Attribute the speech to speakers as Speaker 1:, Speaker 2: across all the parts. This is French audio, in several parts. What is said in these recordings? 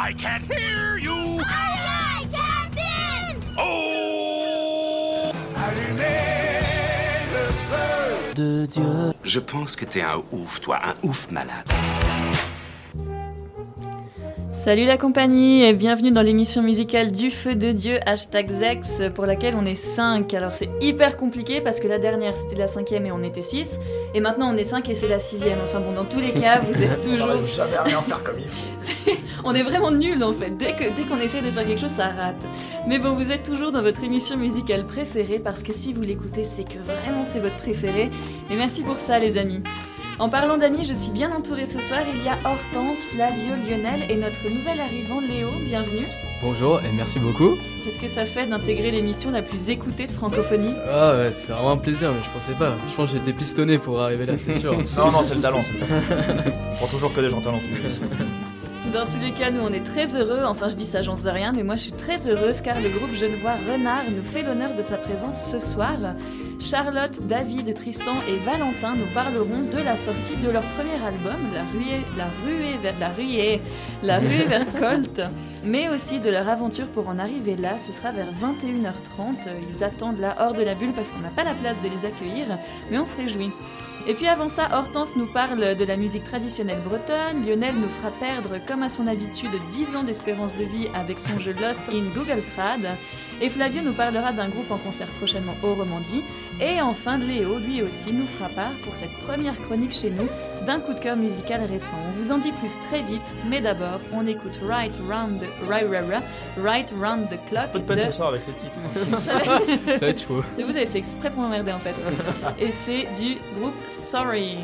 Speaker 1: I can't hear you.
Speaker 2: Aye, aye, Captain!
Speaker 1: Oh!
Speaker 3: Allumez le feu
Speaker 4: de Dieu.
Speaker 5: Je pense que t'es un ouf, toi, un ouf malade.
Speaker 6: Salut la compagnie et bienvenue dans l'émission musicale du feu de Dieu, hashtag Zex, pour laquelle on est 5. Alors c'est hyper compliqué parce que la dernière c'était la cinquième et on était 6, et maintenant on est 5 et c'est la sixième. Enfin bon, dans tous les cas, vous êtes toujours...
Speaker 3: jamais à rien faire comme il faut.
Speaker 6: on est vraiment nuls en fait, dès qu'on dès qu'on essaie de faire quelque chose, ça rate. Mais bon, vous êtes toujours dans votre émission musicale préférée parce que si vous l'écoutez, c'est que vraiment c'est votre préféré. Et merci pour ça les amis. En parlant d'amis, je suis bien entourée ce soir. Il y a Hortense, Flavio, Lionel et notre nouvel arrivant Léo. Bienvenue.
Speaker 7: Bonjour et merci beaucoup.
Speaker 6: Qu'est-ce que ça fait d'intégrer l'émission la plus écoutée de francophonie?
Speaker 7: Ah ouais, c'est vraiment un plaisir, mais je pensais pas. Je pense que j'étais pistonné pour arriver là, c'est sûr.
Speaker 3: Non, non, c'est le talent, c'est le talent. On prend toujours que des gens talentueux.
Speaker 6: Dans tous les cas, nous on est très heureux, enfin je dis ça, j'en sais rien, mais moi je suis très heureuse car le groupe Genevois Renard nous fait l'honneur de sa présence ce soir. Charlotte, David, Tristan et Valentin nous parleront de la sortie de leur premier album, La ruée, la ruée vers la ruée, la ruée vers Colt, mais aussi de leur aventure pour en arriver là. Ce sera vers 21h30. Ils attendent là hors de la bulle parce qu'on n'a pas la place de les accueillir, mais on se réjouit. Et puis avant ça, Hortense nous parle de la musique traditionnelle bretonne, Lionel nous fera perdre, comme à son habitude, 10 ans d'espérance de vie avec son jeu Lost in Google Trad, et Flavio nous parlera d'un groupe en concert prochainement au Romandie, et enfin Léo, lui aussi, nous fera part pour cette première chronique chez nous d'un coup de cœur musical récent. On vous en dit plus très vite, mais d'abord, on écoute Right Round the, right, right, right, right Round the Clock
Speaker 3: Peu de peine
Speaker 6: de-
Speaker 3: ce soir avec les titres.
Speaker 7: Ça va être chaud.
Speaker 6: Vous avez fait exprès pour m'emmerder en fait. Et c'est du groupe Sorry.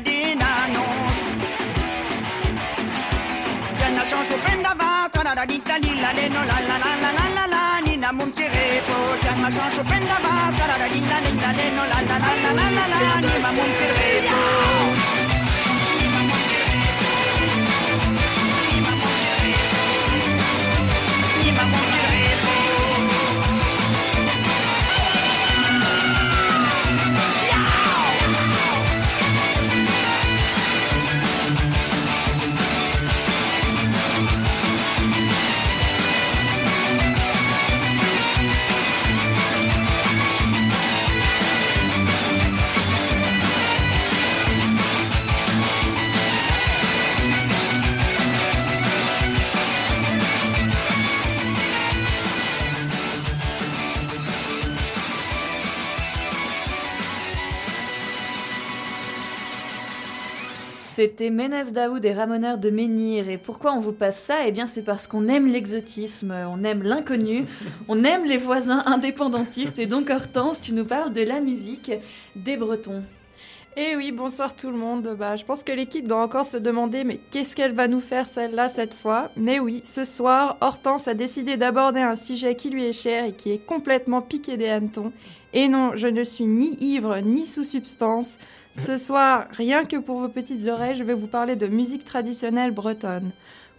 Speaker 2: Be,
Speaker 4: pues da di nano. Gana chancho prenda va, tra la dita li la le no la la la la la la la ni na mon tirepo. Gana chancho prenda va, tra la dita li la le no la la la la la la la ni ma mon tirepo.
Speaker 6: C'était Ménez Daoud et Ramoneur de Menhir. Et pourquoi on vous passe ça? Eh bien, c'est parce qu'on aime l'exotisme, on aime l'inconnu, on aime les voisins indépendantistes. Et donc, Hortense, tu nous parles de la musique des Bretons.
Speaker 8: Eh oui, bonsoir tout le monde. Bah, je pense que l'équipe doit encore se demander mais qu'est-ce qu'elle va nous faire celle-là cette fois? Mais oui, ce soir, Hortense a décidé d'aborder un sujet qui lui est cher et qui est complètement piqué des hannetons. Et non, je ne suis ni ivre ni sous substance. Ce soir, rien que pour vos petites oreilles, je vais vous parler de musique traditionnelle bretonne.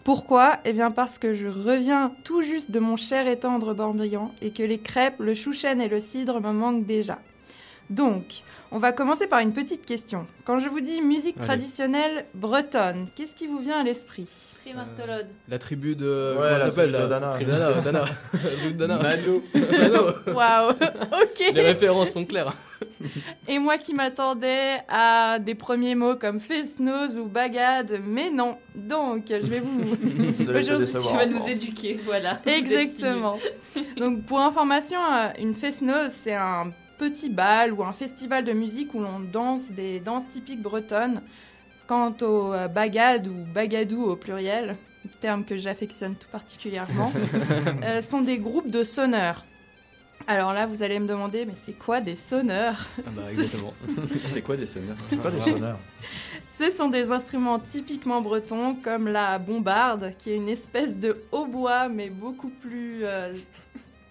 Speaker 8: Pourquoi? Eh bien parce que je reviens tout juste de mon cher et tendre Morbihan et que les crêpes, le chouchen et le cidre me manquent déjà. Donc, on va commencer par une petite question. Quand je vous dis musique
Speaker 7: Allez.
Speaker 8: traditionnelle bretonne, qu'est-ce qui vous vient à l'esprit?
Speaker 6: Trimartolode.
Speaker 7: La tribu de.
Speaker 3: Ouais, la
Speaker 7: s'appelle
Speaker 3: tribu de Dana.
Speaker 7: Tribu Dana. Dana. La tribu de Dana.
Speaker 3: Mano.
Speaker 7: Mano.
Speaker 8: Waouh Ok
Speaker 7: Les références sont claires.
Speaker 8: Et moi qui m'attendais à des premiers mots comme fest-nose ou bagade, mais non. Donc, je vais vous...
Speaker 3: Vous allez te décevoir.
Speaker 6: Tu vas nous éduquer, voilà.
Speaker 8: Exactement. Donc pour information, euh, une fest-noz, c'est un petit bal ou un festival de musique où l'on danse des danses typiques bretonnes. Quant au euh, bagad ou bagadou au pluriel, terme que j'affectionne tout particulièrement, euh, sont des groupes de sonneurs. Alors là, vous allez me demander, mais c'est quoi des sonneurs
Speaker 7: Ah bah
Speaker 8: Ce-
Speaker 7: exactement.
Speaker 9: C'est quoi des sonneurs
Speaker 3: C'est pas des sonneurs.
Speaker 8: Ce sont des instruments typiquement bretons comme la bombarde, qui est une espèce de hautbois mais beaucoup plus euh,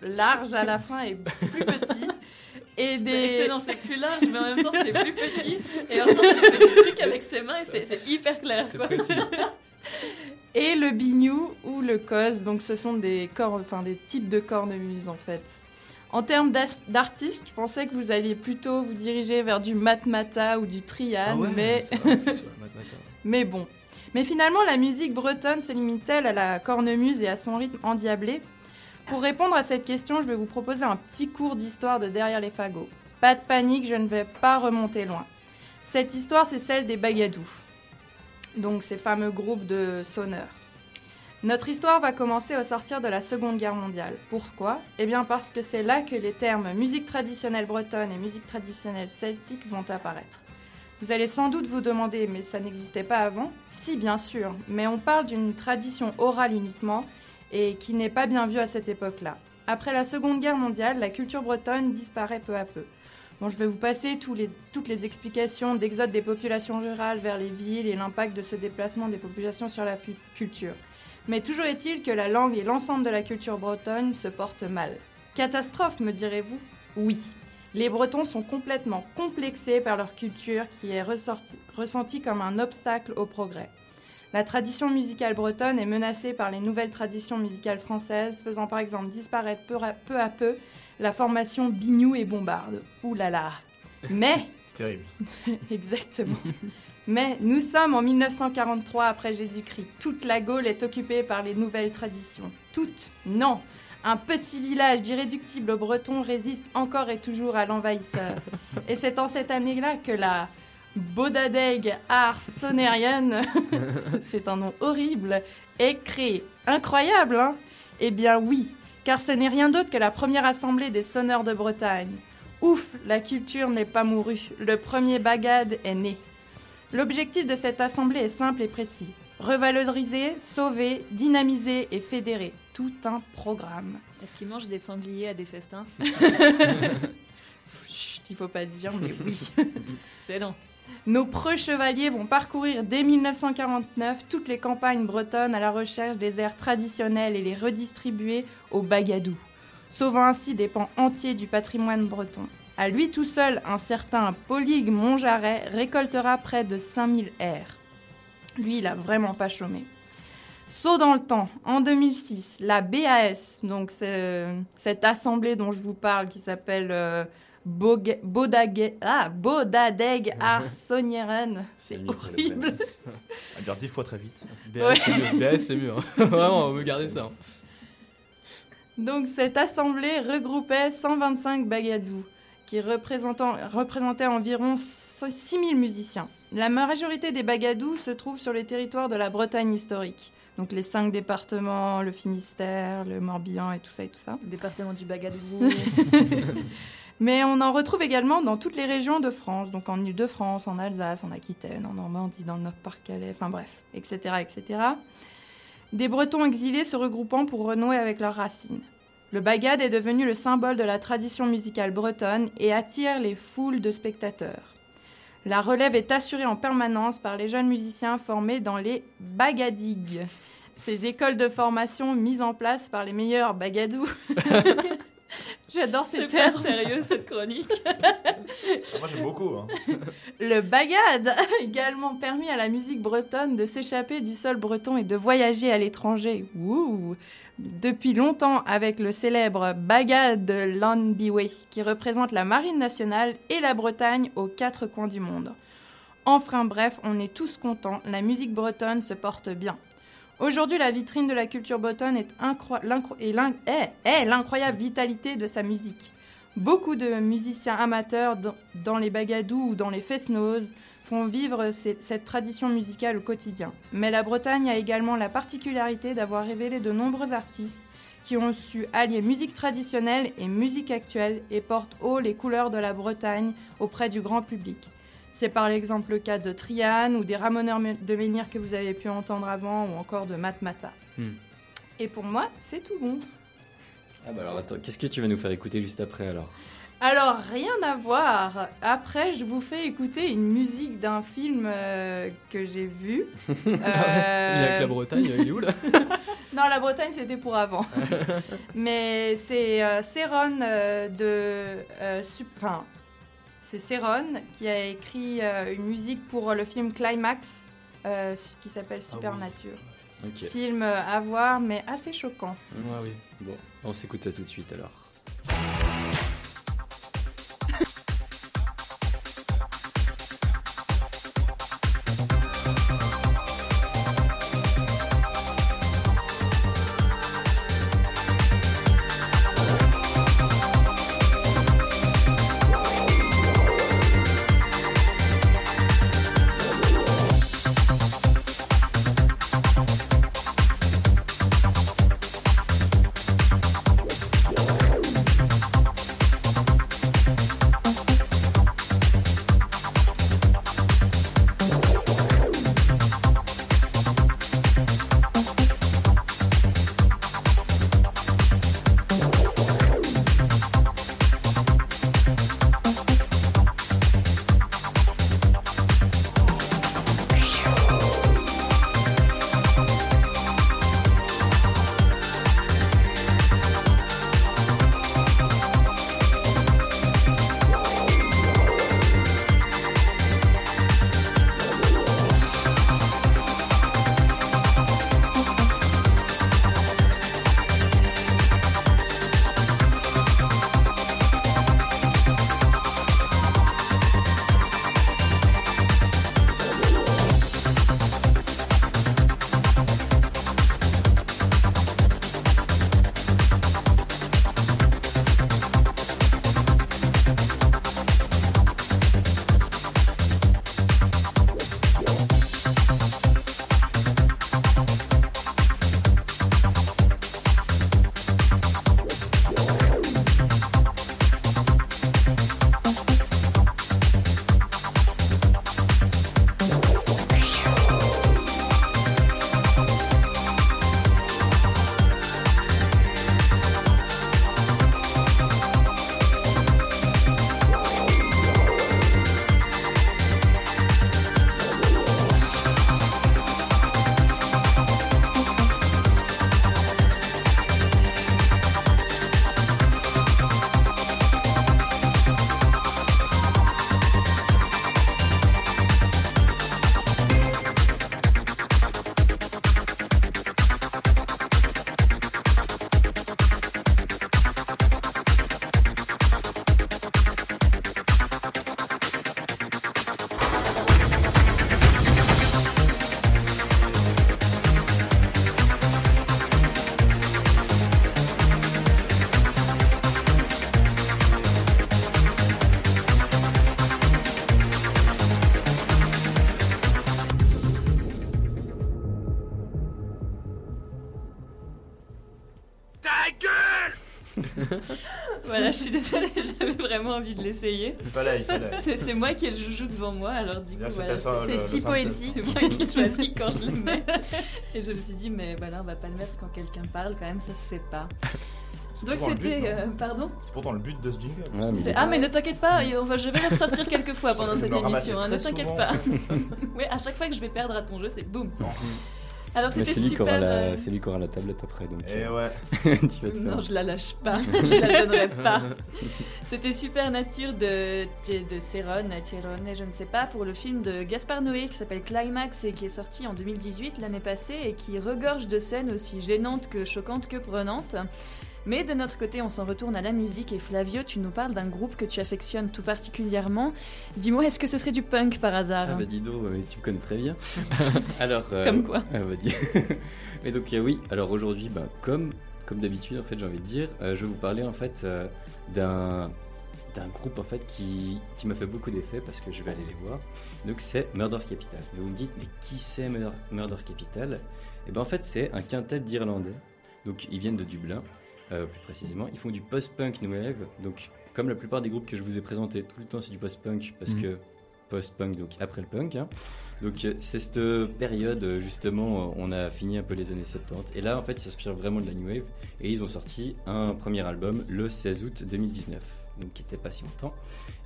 Speaker 8: large à la fin et plus petit. Et des...
Speaker 6: excellent, c'est plus large, mais en même temps c'est plus petit. Et en même temps, ça fait des trucs avec ses mains et c'est- c'est hyper clair.
Speaker 7: C'est
Speaker 6: Quoi.
Speaker 7: précis.
Speaker 8: et le bignou ou le cos. Donc ce sont des, cornes, enfin, des types de cornemuses en fait. En termes d'ar- d'artistes, je pensais que vous alliez plutôt vous diriger vers du matmata ou du trian,
Speaker 7: Ah ouais,
Speaker 8: mais,
Speaker 7: vrai,
Speaker 8: mais bon. Mais finalement, la musique bretonne se limite-t-elle à la cornemuse et à son rythme endiablé? Pour répondre à cette question, je vais vous proposer un petit cours d'histoire de derrière les fagots. Pas de panique, je ne vais pas remonter loin. Cette histoire, c'est celle des Bagadous, donc ces fameux groupes de sonneurs. Notre histoire va commencer au sortir de la Seconde Guerre mondiale. Pourquoi? Eh bien parce que c'est là que les termes musique traditionnelle bretonne et musique traditionnelle celtique vont apparaître. Vous allez sans doute vous demander, mais ça n'existait pas avant? Si, bien sûr, mais on parle d'une tradition orale uniquement et qui n'est pas bien vue à cette époque-là. Après la Seconde Guerre mondiale, la culture bretonne disparaît peu à peu. Bon, je vais vous passer toutes les explications d'exode des populations rurales vers les villes et l'impact de ce déplacement des populations sur la culture. Mais toujours est-il que la langue et l'ensemble de la culture bretonne se portent mal. Catastrophe, me direz-vous? Oui. Les Bretons sont complètement complexés par leur culture qui est ressentie comme un obstacle au progrès. La tradition musicale bretonne est menacée par les nouvelles traditions musicales françaises, faisant par exemple disparaître peu à peu, à peu la formation bignou et bombarde. Ouh là là Mais
Speaker 3: Terrible.
Speaker 8: Exactement. Mais nous sommes en 1943 après Jésus-Christ. Toute la Gaule est occupée par les nouvelles traditions. Toute Non Un petit village d'irréductibles bretons résiste encore et toujours à l'envahisseur. Et c'est en cette année-là que la Bodadeg Arsonérienne, c'est un nom horrible, est créée. Incroyable, hein? Eh bien oui, car ce n'est rien d'autre que la première assemblée des sonneurs de Bretagne. Ouf, la culture n'est pas mourue. Le premier bagad est né. L'objectif de cette assemblée est simple et précis. Revaloriser, sauver, dynamiser et fédérer. Tout un programme.
Speaker 6: Est-ce qu'ils mangent des sangliers à des festins?
Speaker 8: Chut, il faut pas dire, mais oui.
Speaker 6: Excellent.
Speaker 8: Nos preux chevaliers vont parcourir dès 1949 toutes les campagnes bretonnes à la recherche des airs traditionnels et les redistribuer aux bagadous, sauvant ainsi des pans entiers du patrimoine breton. À lui tout seul, un certain Polygue Montjarret récoltera près de 5000 airs. Lui, il a vraiment pas chômé. Saut dans le temps, en 2006, la BAS, donc cette assemblée dont je vous parle qui s'appelle euh, Bog- ah, Bodadeg Arsonieren, c'est horrible.
Speaker 3: À dire dix fois très vite.
Speaker 7: BS,
Speaker 8: Ouais.
Speaker 7: c'est mieux. BS, c'est mieux. hein. Vraiment, on veut garder ça. hein.
Speaker 8: Donc cette assemblée regroupait 125 bagadous qui représentant- représentaient environ 6000 musiciens. La majorité des bagadous se trouvent sur les territoires de la Bretagne historique. Donc les cinq départements, le Finistère, le Morbihan et tout ça et tout ça.
Speaker 6: Le département du Bagadou.
Speaker 8: Mais on en retrouve également dans toutes les régions de France, donc en Ile-de-France, en Alsace, en Aquitaine, en Normandie, dans le Nord-Pas-Calais, enfin bref, etc., etc. Des Bretons exilés se regroupant pour renouer avec leurs racines. Le bagad est devenu le symbole de la tradition musicale bretonne et attire les foules de spectateurs. La relève est assurée en permanence par les jeunes musiciens formés dans les bagadigues, ces écoles de formation mises en place par les meilleurs bagadous. J'adore ces
Speaker 6: C'est
Speaker 8: termes.
Speaker 6: sérieux cette chronique.
Speaker 3: Moi j'aime beaucoup. Hein.
Speaker 8: Le bagad a également permis à la musique bretonne de s'échapper du sol breton et de voyager à l'étranger. Depuis longtemps avec le célèbre bagad de Lanbiwe qui représente la marine nationale et la Bretagne aux quatre coins du monde. Enfin bref, on est tous contents, la musique bretonne se porte bien. Aujourd'hui, la vitrine de la culture bretonne est, est- est l'incroyable vitalité de sa musique. Beaucoup de musiciens amateurs dans, les bagadous ou dans les fest-noz font vivre cette tradition musicale au quotidien. Mais la Bretagne a également la particularité d'avoir révélé de nombreux artistes qui ont su allier musique traditionnelle et musique actuelle et portent haut les couleurs de la Bretagne auprès du grand public. C'est par exemple le cas de Trian ou des Ramoneurs de Menhir que vous avez pu entendre avant ou encore de Matmata.
Speaker 7: Hmm.
Speaker 8: Et pour moi, c'est tout bon.
Speaker 9: Ah bah alors attends, qu'est-ce que tu vas nous faire écouter juste après alors?
Speaker 8: Alors, rien à voir. Après, je vous fais écouter une musique d'un film euh, que j'ai vu. Euh,
Speaker 7: Il y a que la Bretagne, il est où là?
Speaker 8: Non, la Bretagne, c'était pour avant. Mais c'est euh, Céron euh, de... euh, Enfin, c'est Céron qui a écrit euh, une musique pour le film Climax, euh, qui s'appelle Supernature.
Speaker 9: Ok.
Speaker 8: Film euh, à voir, mais assez choquant.
Speaker 7: Oui.
Speaker 9: Bon, on s'écoute ça tout de suite alors.
Speaker 6: Envie de l'essayer.
Speaker 3: Il fallait, il fallait.
Speaker 6: C'est c'est moi qui ai le joujou devant moi, alors du coup, voilà, c'est-
Speaker 8: si
Speaker 3: synthèse.
Speaker 8: poétique.
Speaker 6: c'est moi qui choisis quand je le mets. Et je me suis dit, mais bah là, on va pas le mettre quand quelqu'un parle, quand même, ça se fait pas. Donc c'était.
Speaker 3: non
Speaker 6: euh, pardon
Speaker 3: C'est pourtant le but de ce jingle.
Speaker 9: Mais
Speaker 6: Ah, mais ne t'inquiète pas, va- je vais le ressortir quelques fois pendant cette émission, hein, ne t'inquiète pas. oui, à chaque fois que je vais perdre à ton jeu, c'est boum. Alors
Speaker 9: Mais
Speaker 6: c'était
Speaker 9: c'est lui, qui aura
Speaker 6: super.
Speaker 9: la...
Speaker 6: euh,
Speaker 9: c'est lui qui aura la tablette après, donc
Speaker 3: Et
Speaker 9: euh,
Speaker 3: ouais.
Speaker 9: tu vas te
Speaker 6: Non,
Speaker 9: faire.
Speaker 6: je la lâche pas, je la donnerai pas. C'était Super Nature de, de Céron, et je ne sais pas, pour le film de Gaspard Noé qui s'appelle Climax et qui est sorti en 2018, l'année passée, et qui regorge de scènes aussi gênantes que choquantes que prenantes. Mais de notre côté, on s'en retourne à la musique et Flavio, tu nous parles d'un groupe que tu affectionnes tout particulièrement. Dis-moi, est-ce que ce serait du punk par hasard
Speaker 9: Ah bah Dido, euh, tu me connais très bien. alors, euh,
Speaker 6: Comme quoi
Speaker 9: ah bah, dis- Mais donc euh, oui, alors aujourd'hui, bah, comme, comme d'habitude en fait, j'ai envie de dire, euh, je vais vous parler en fait d'un d'un groupe en fait qui, qui m'a fait beaucoup d'effet parce que je vais aller les voir. Donc c'est Murder Capital. Et vous me dites mais qui c'est Murder, Capital? Et ben en fait c'est un quintet d'Irlandais. Donc ils viennent de Dublin, euh, plus précisément. Ils font du post-punk new wave. Donc comme la plupart des groupes que je vous ai présentés, tout le temps c'est du post-punk parce
Speaker 7: Mhm.
Speaker 9: que post-punk donc après le punk. hein. Donc c'est cette période justement on a fini un peu les années 70 et là en fait ils s'inspirent vraiment de la new wave et ils ont sorti un premier album le 16 août 2019. Donc qui était pas si longtemps.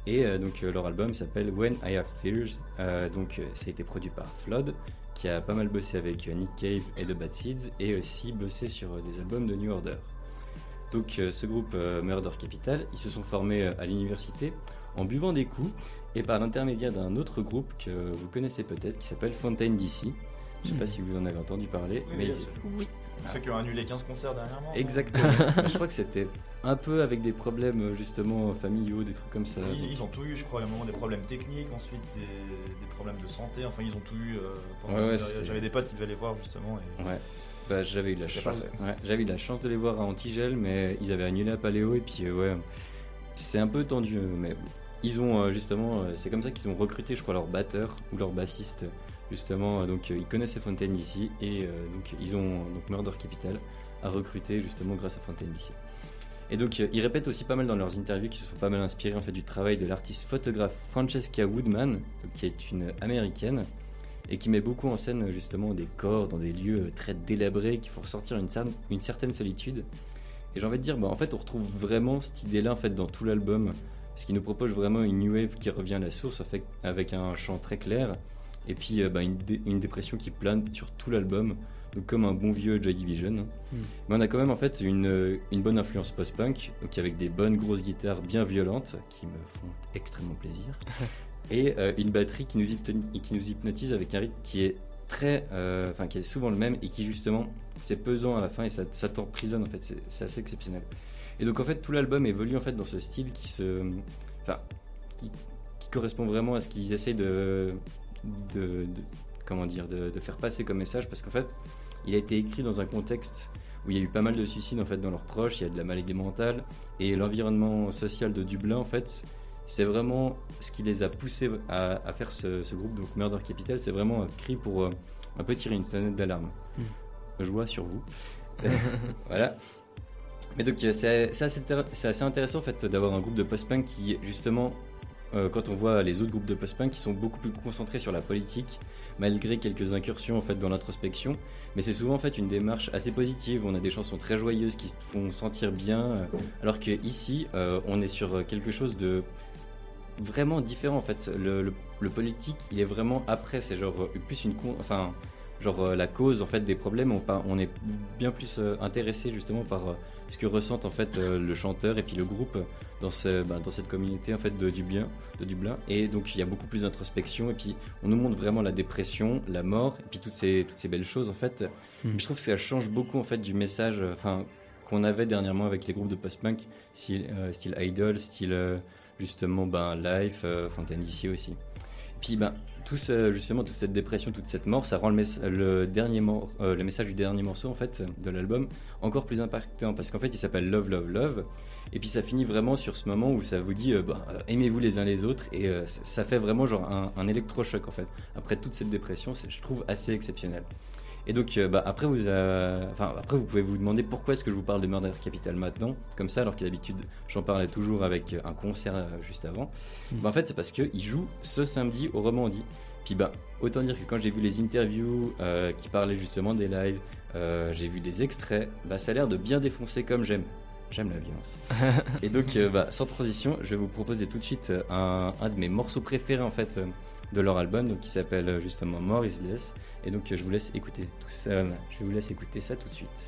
Speaker 9: Et euh, donc euh, leur album s'appelle When I Have Fears. Euh, donc euh, ça a été produit par Flood, qui a pas mal bossé avec euh, Nick Cave et The Bad Seeds, et aussi bossé sur euh, des albums de New Order. Donc euh, ce groupe euh, Murder Capital, ils se sont formés euh, à l'université en buvant des coups et par l'intermédiaire d'un autre groupe que vous connaissez peut-être qui s'appelle Fontaine DC. Je sais pas si vous en avez entendu parler,
Speaker 3: Oui,
Speaker 9: mais.
Speaker 6: Oui.
Speaker 3: Ceux qui ont annulé 15 concerts dernièrement.
Speaker 9: Exactement. je crois que c'était un peu avec des problèmes justement familiaux, des trucs comme ça.
Speaker 3: Ils, ils ont tout eu, je crois, à un moment des problèmes techniques, ensuite des, des problèmes de santé, enfin ils ont tout eu. euh,
Speaker 9: Ouais, ouais,
Speaker 3: J'avais des potes qui devaient les voir justement. Et...
Speaker 9: Ouais. Bah, j'avais eu la chance. j'avais eu la chance de les voir à Antigel, mais ils avaient annulé à Paléo et puis euh, ouais, c'est un peu tendu, euh, mais ils ont euh, justement, c'est comme ça qu'ils ont recruté, je crois, leur batteur ou leur bassiste. Justement, euh, donc euh, ils connaissaient Fontaine d'ici et euh, donc ils ont donc Murder Capital à recruter justement grâce à Fontaine d'ici. Et donc ils répètent aussi pas mal dans leurs interviews qu'ils se sont pas mal inspirés en fait du travail de l'artiste photographe Francesca Woodman, qui est une américaine et qui met beaucoup en scène justement des corps dans des lieux très délabrés qui font ressortir une, cer- une certaine solitude. Et j'ai envie de dire, bah, en fait, on retrouve vraiment cette idée-là en fait dans tout l'album, parce qu'il nous propose vraiment une new wave qui revient à la source fait, avec un chant très clair, et puis euh, bah, une, dé- une dépression qui plane sur tout l'album, donc comme un bon vieux Joy Division.
Speaker 7: Mm.
Speaker 9: Mais on a quand même en fait une, une bonne influence post-punk, donc avec des bonnes grosses guitares bien violentes qui me font extrêmement plaisir et euh, une batterie qui nous, hypnotise, qui nous hypnotise avec un rythme qui est très, euh, enfin qui est souvent le même et qui justement c'est pesant à la fin et ça, ça t'emprisonne en fait, c'est, c'est assez exceptionnel. Et donc en fait tout l'album évolue en fait dans ce style qui se, enfin qui, qui correspond vraiment à ce qu'ils essayent de, de, de- comment dire, de, de faire passer comme message parce qu'en fait il a été écrit dans un contexte où il y a eu pas mal de suicides en fait dans leurs proches, il y a de la maladie mentale et l'environnement social de Dublin en fait c'est vraiment ce qui les a poussés à, à faire ce, ce groupe, donc Murder Capital, c'est vraiment un cri pour euh, un peu tirer une sonnette d'alarme. Joie sur vous. voilà. Mais donc euh, c'est assez, assez intéressant en fait d'avoir un groupe de post-punk qui justement, euh, quand on voit les autres groupes de post-punk, qui sont beaucoup plus concentrés sur la politique, malgré quelques incursions en fait dans l'introspection. Mais c'est souvent en fait une démarche assez positive. On a des chansons très joyeuses qui font sentir bien, euh, alors que ici euh, on est sur quelque chose de vraiment différent en fait. Le, politique, il est vraiment après, c'est genre plus une con- enfin genre la cause en fait des problèmes. On, est bien plus intéressé justement par ce que ressentent en fait le chanteur et puis le groupe dans ce, bah, dans cette communauté en fait de Dublin, de Dublin. Et donc il y a beaucoup plus d'introspection et puis on nous montre vraiment la dépression, la mort et puis toutes ces toutes ces belles choses en fait.
Speaker 7: Mhm.
Speaker 9: Je trouve que ça change beaucoup en fait du message, euh, enfin qu'on avait dernièrement avec les groupes de post-punk, style, euh, style Idol, style euh, justement ben, Life, euh, Fontaine d'ici aussi. Puis ben, tout ce- justement toute cette dépression, toute cette mort, ça rend le, dernier mor- euh, le message du dernier morceau en fait de l'album encore plus impactant parce qu'en fait il s'appelle Love Love Love et puis ça finit vraiment sur ce moment où ça vous dit euh, ben, euh, aimez-vous les uns les autres et euh, ça, ça fait vraiment genre un, un électrochoc en fait après toute cette dépression, je trouve assez exceptionnel. Et donc, bah, après, vous, enfin, après, vous pouvez vous demander pourquoi est-ce que je vous parle de Murder Capital maintenant, comme ça, alors que d'habitude, j'en parlais toujours avec un concert juste avant. Bah, en fait, c'est parce qu'il joue ce samedi au Romandie. Puis, bah, autant dire que quand j'ai vu les interviews euh, qui parlaient justement des lives, euh, j'ai vu des extraits, bah, ça a l'air de bien défoncer comme j'aime. J'aime la violence. Et donc, euh, bah, sans transition, je vais vous proposer tout de suite euh, un, un de mes morceaux préférés en fait euh, de leur album, qui s'appelle justement More is. Et donc, je vous laisse écouter tout ça. Je vous laisse écouter ça tout de suite.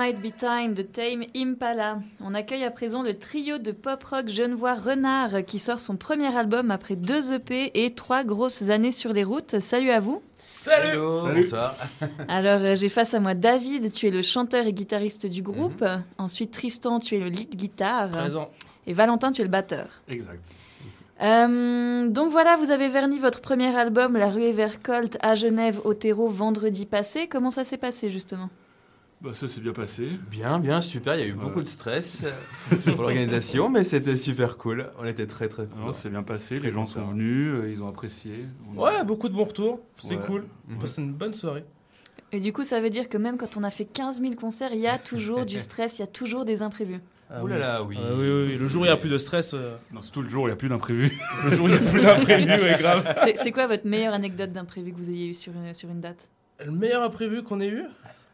Speaker 6: Might Be Time de Tame Impala. On accueille à présent le trio de pop-rock genevois Renard qui sort son premier album après deux EP et trois grosses années sur les routes. Salut à vous.
Speaker 10: Salut
Speaker 11: Salut. Bonsoir.
Speaker 6: Alors euh, j'ai face à moi David, tu es le chanteur et guitariste du groupe. Ensuite Tristan, tu es le lead guitare.
Speaker 10: Présent.
Speaker 6: Et Valentin, tu es le batteur.
Speaker 10: Exact.
Speaker 6: Euh, donc voilà, vous avez verni votre premier album, La Ruée vers Colt, à Genève, au terreau, vendredi passé. Comment ça s'est passé justement?
Speaker 11: Bah, ça s'est bien passé.
Speaker 12: Bien, bien, super. Il y a eu beaucoup de stress euh, pour l'organisation, mais c'était super cool. On était très très
Speaker 11: Non,
Speaker 12: contents.
Speaker 11: c'est bien passé.
Speaker 12: Très
Speaker 11: Les gens sont venus, euh, ils ont apprécié. On-
Speaker 10: Ouais, beaucoup de bons retours. C'était
Speaker 11: Ouais.
Speaker 10: cool.
Speaker 12: Mhm.
Speaker 10: Passé une bonne soirée.
Speaker 6: Et du coup, ça veut dire que même quand on a fait 15 000 concerts, il y a toujours du stress, il y a toujours des imprévus.
Speaker 10: Ah
Speaker 12: Ouh là là, oui.
Speaker 10: Ah oui, oui, oui. Le jour où il n'y a plus de stress, euh,
Speaker 11: Non, c'est tout le jour, il n'y a plus d'imprévu.
Speaker 10: le jour où il n'y a plus d'imprévu, ouais, grave.
Speaker 6: C'est c'est quoi votre meilleure anecdote d'imprévu que vous ayez eu sur une, sur une date?
Speaker 10: Le meilleur imprévu qu'on ait eu?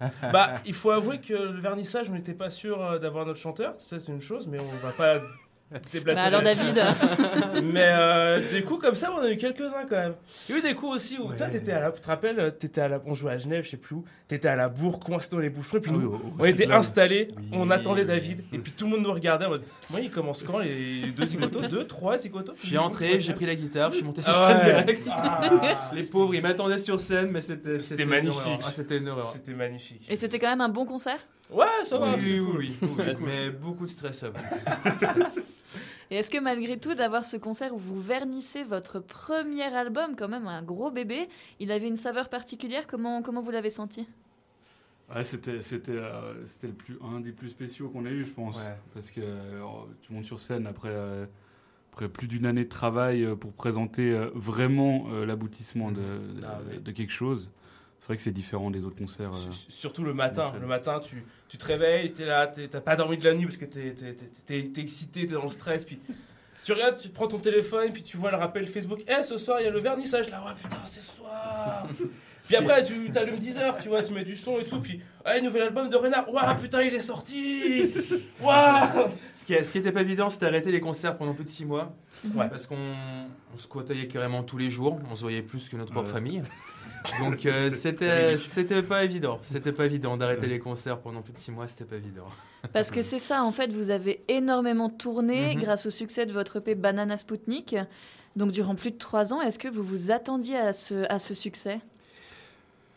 Speaker 10: Bah, il faut avouer que le vernissage, on n'était pas sûr euh, d'avoir notre chanteur. C'est une chose, mais on va pas
Speaker 6: Bah alors. David,
Speaker 10: Mais euh, des coups comme ça, on en a eu quelques-uns quand même. Il y a eu des coups aussi où toi, t'étais à la. Tu te rappelles, euh, t'étais à la. On jouait à Genève, je sais plus où. T'étais à la bourre, coincé dans les bouchons. Et puis
Speaker 11: Ah
Speaker 10: nous, on était installés,
Speaker 12: Oui.
Speaker 10: on attendait David. Et puis tout le monde nous regardait en mode. Moi, il commence quand les deux zigotos Deux, trois zigotos
Speaker 12: Je suis entré, j'ai pris la guitare, je suis monté sur
Speaker 10: Ah
Speaker 12: scène
Speaker 10: ouais.
Speaker 12: direct.
Speaker 10: Ah,
Speaker 12: Les pauvres, ils m'attendaient sur scène, mais c'était
Speaker 10: C'était magnifique.
Speaker 12: Ah, c'était une horreur.
Speaker 10: C'était magnifique.
Speaker 6: et c'était quand même un bon concert?
Speaker 10: Ouais, ça va.
Speaker 12: Oui, oui,
Speaker 10: cool.
Speaker 12: oui, oui.
Speaker 10: C'était cool.
Speaker 12: Mais beaucoup de stress avant.
Speaker 6: Et est-ce que malgré tout, d'avoir ce concert où vous vernissez votre premier album, quand même un gros bébé, il avait une saveur particulière Comment, comment vous l'avez senti?
Speaker 11: Ouais, c'était c'était euh, c'était le plus un des plus spéciaux qu'on a eu, je pense,
Speaker 12: Ouais.
Speaker 11: parce que euh, tu montes sur scène après euh, après plus d'une année de travail pour présenter euh, vraiment euh, l'aboutissement de, de,
Speaker 10: Ah ouais.
Speaker 11: de quelque chose. C'est vrai que c'est différent des autres concerts. euh.
Speaker 10: Surtout le matin. Le matin, tu, tu te réveilles, t'es là, t'as pas dormi de la nuit parce que t'es t'es- t'es- t'es excité, t'es dans le stress. Puis tu regardes, tu prends ton téléphone, puis tu vois le rappel Facebook. Eh, ce soir, il y a le vernissage là. Ouais, putain, c'est ce soir. puis après, tu t'allumes 10 heures, tu vois, tu mets du son et tout. Puis, eh, nouvel album de Renard. Ouah, putain, il est sorti. Waouh.
Speaker 12: Ce qui, ce qui était pas évident, c'était d'arrêter les concerts pendant plus de 6 mois.
Speaker 10: Ouais.
Speaker 12: Parce qu'on on se côtoyait carrément tous les jours. On se voyait plus que notre propre
Speaker 11: Ouais.
Speaker 12: famille. Donc euh, c'était c'était pas évident. C'était pas évident d'arrêter les concerts pendant plus de 6 mois. C'était pas évident.
Speaker 6: Parce que c'est ça, en fait, vous avez énormément tourné
Speaker 12: Mhm.
Speaker 6: grâce au succès de votre EP Banana Sputnik. Donc durant plus de trois ans, est-ce que vous vous attendiez à ce, à ce succès?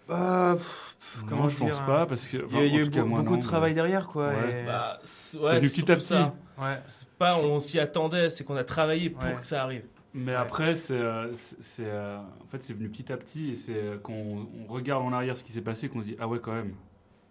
Speaker 12: Bah, pff, comment
Speaker 11: je pense
Speaker 12: dire,
Speaker 11: pas,
Speaker 12: hein.
Speaker 11: parce que
Speaker 12: Il y a,
Speaker 11: enfin,
Speaker 12: il y a
Speaker 11: en
Speaker 12: eu beaucoup
Speaker 11: non,
Speaker 12: de travail derrière, quoi.
Speaker 11: Ouais.
Speaker 12: et-
Speaker 10: Bah, c'est
Speaker 11: C'est venu petit à
Speaker 10: ça.
Speaker 12: Ouais.
Speaker 10: C'est pas on s'y attendait, c'est qu'on a travaillé pour
Speaker 12: Ouais.
Speaker 10: que ça arrive.
Speaker 11: Mais après, c'est, euh, euh, en fait, c'est venu petit à petit et c'est euh, quand on, on regarde en arrière ce qui s'est passé qu'on se dit ah ouais quand même,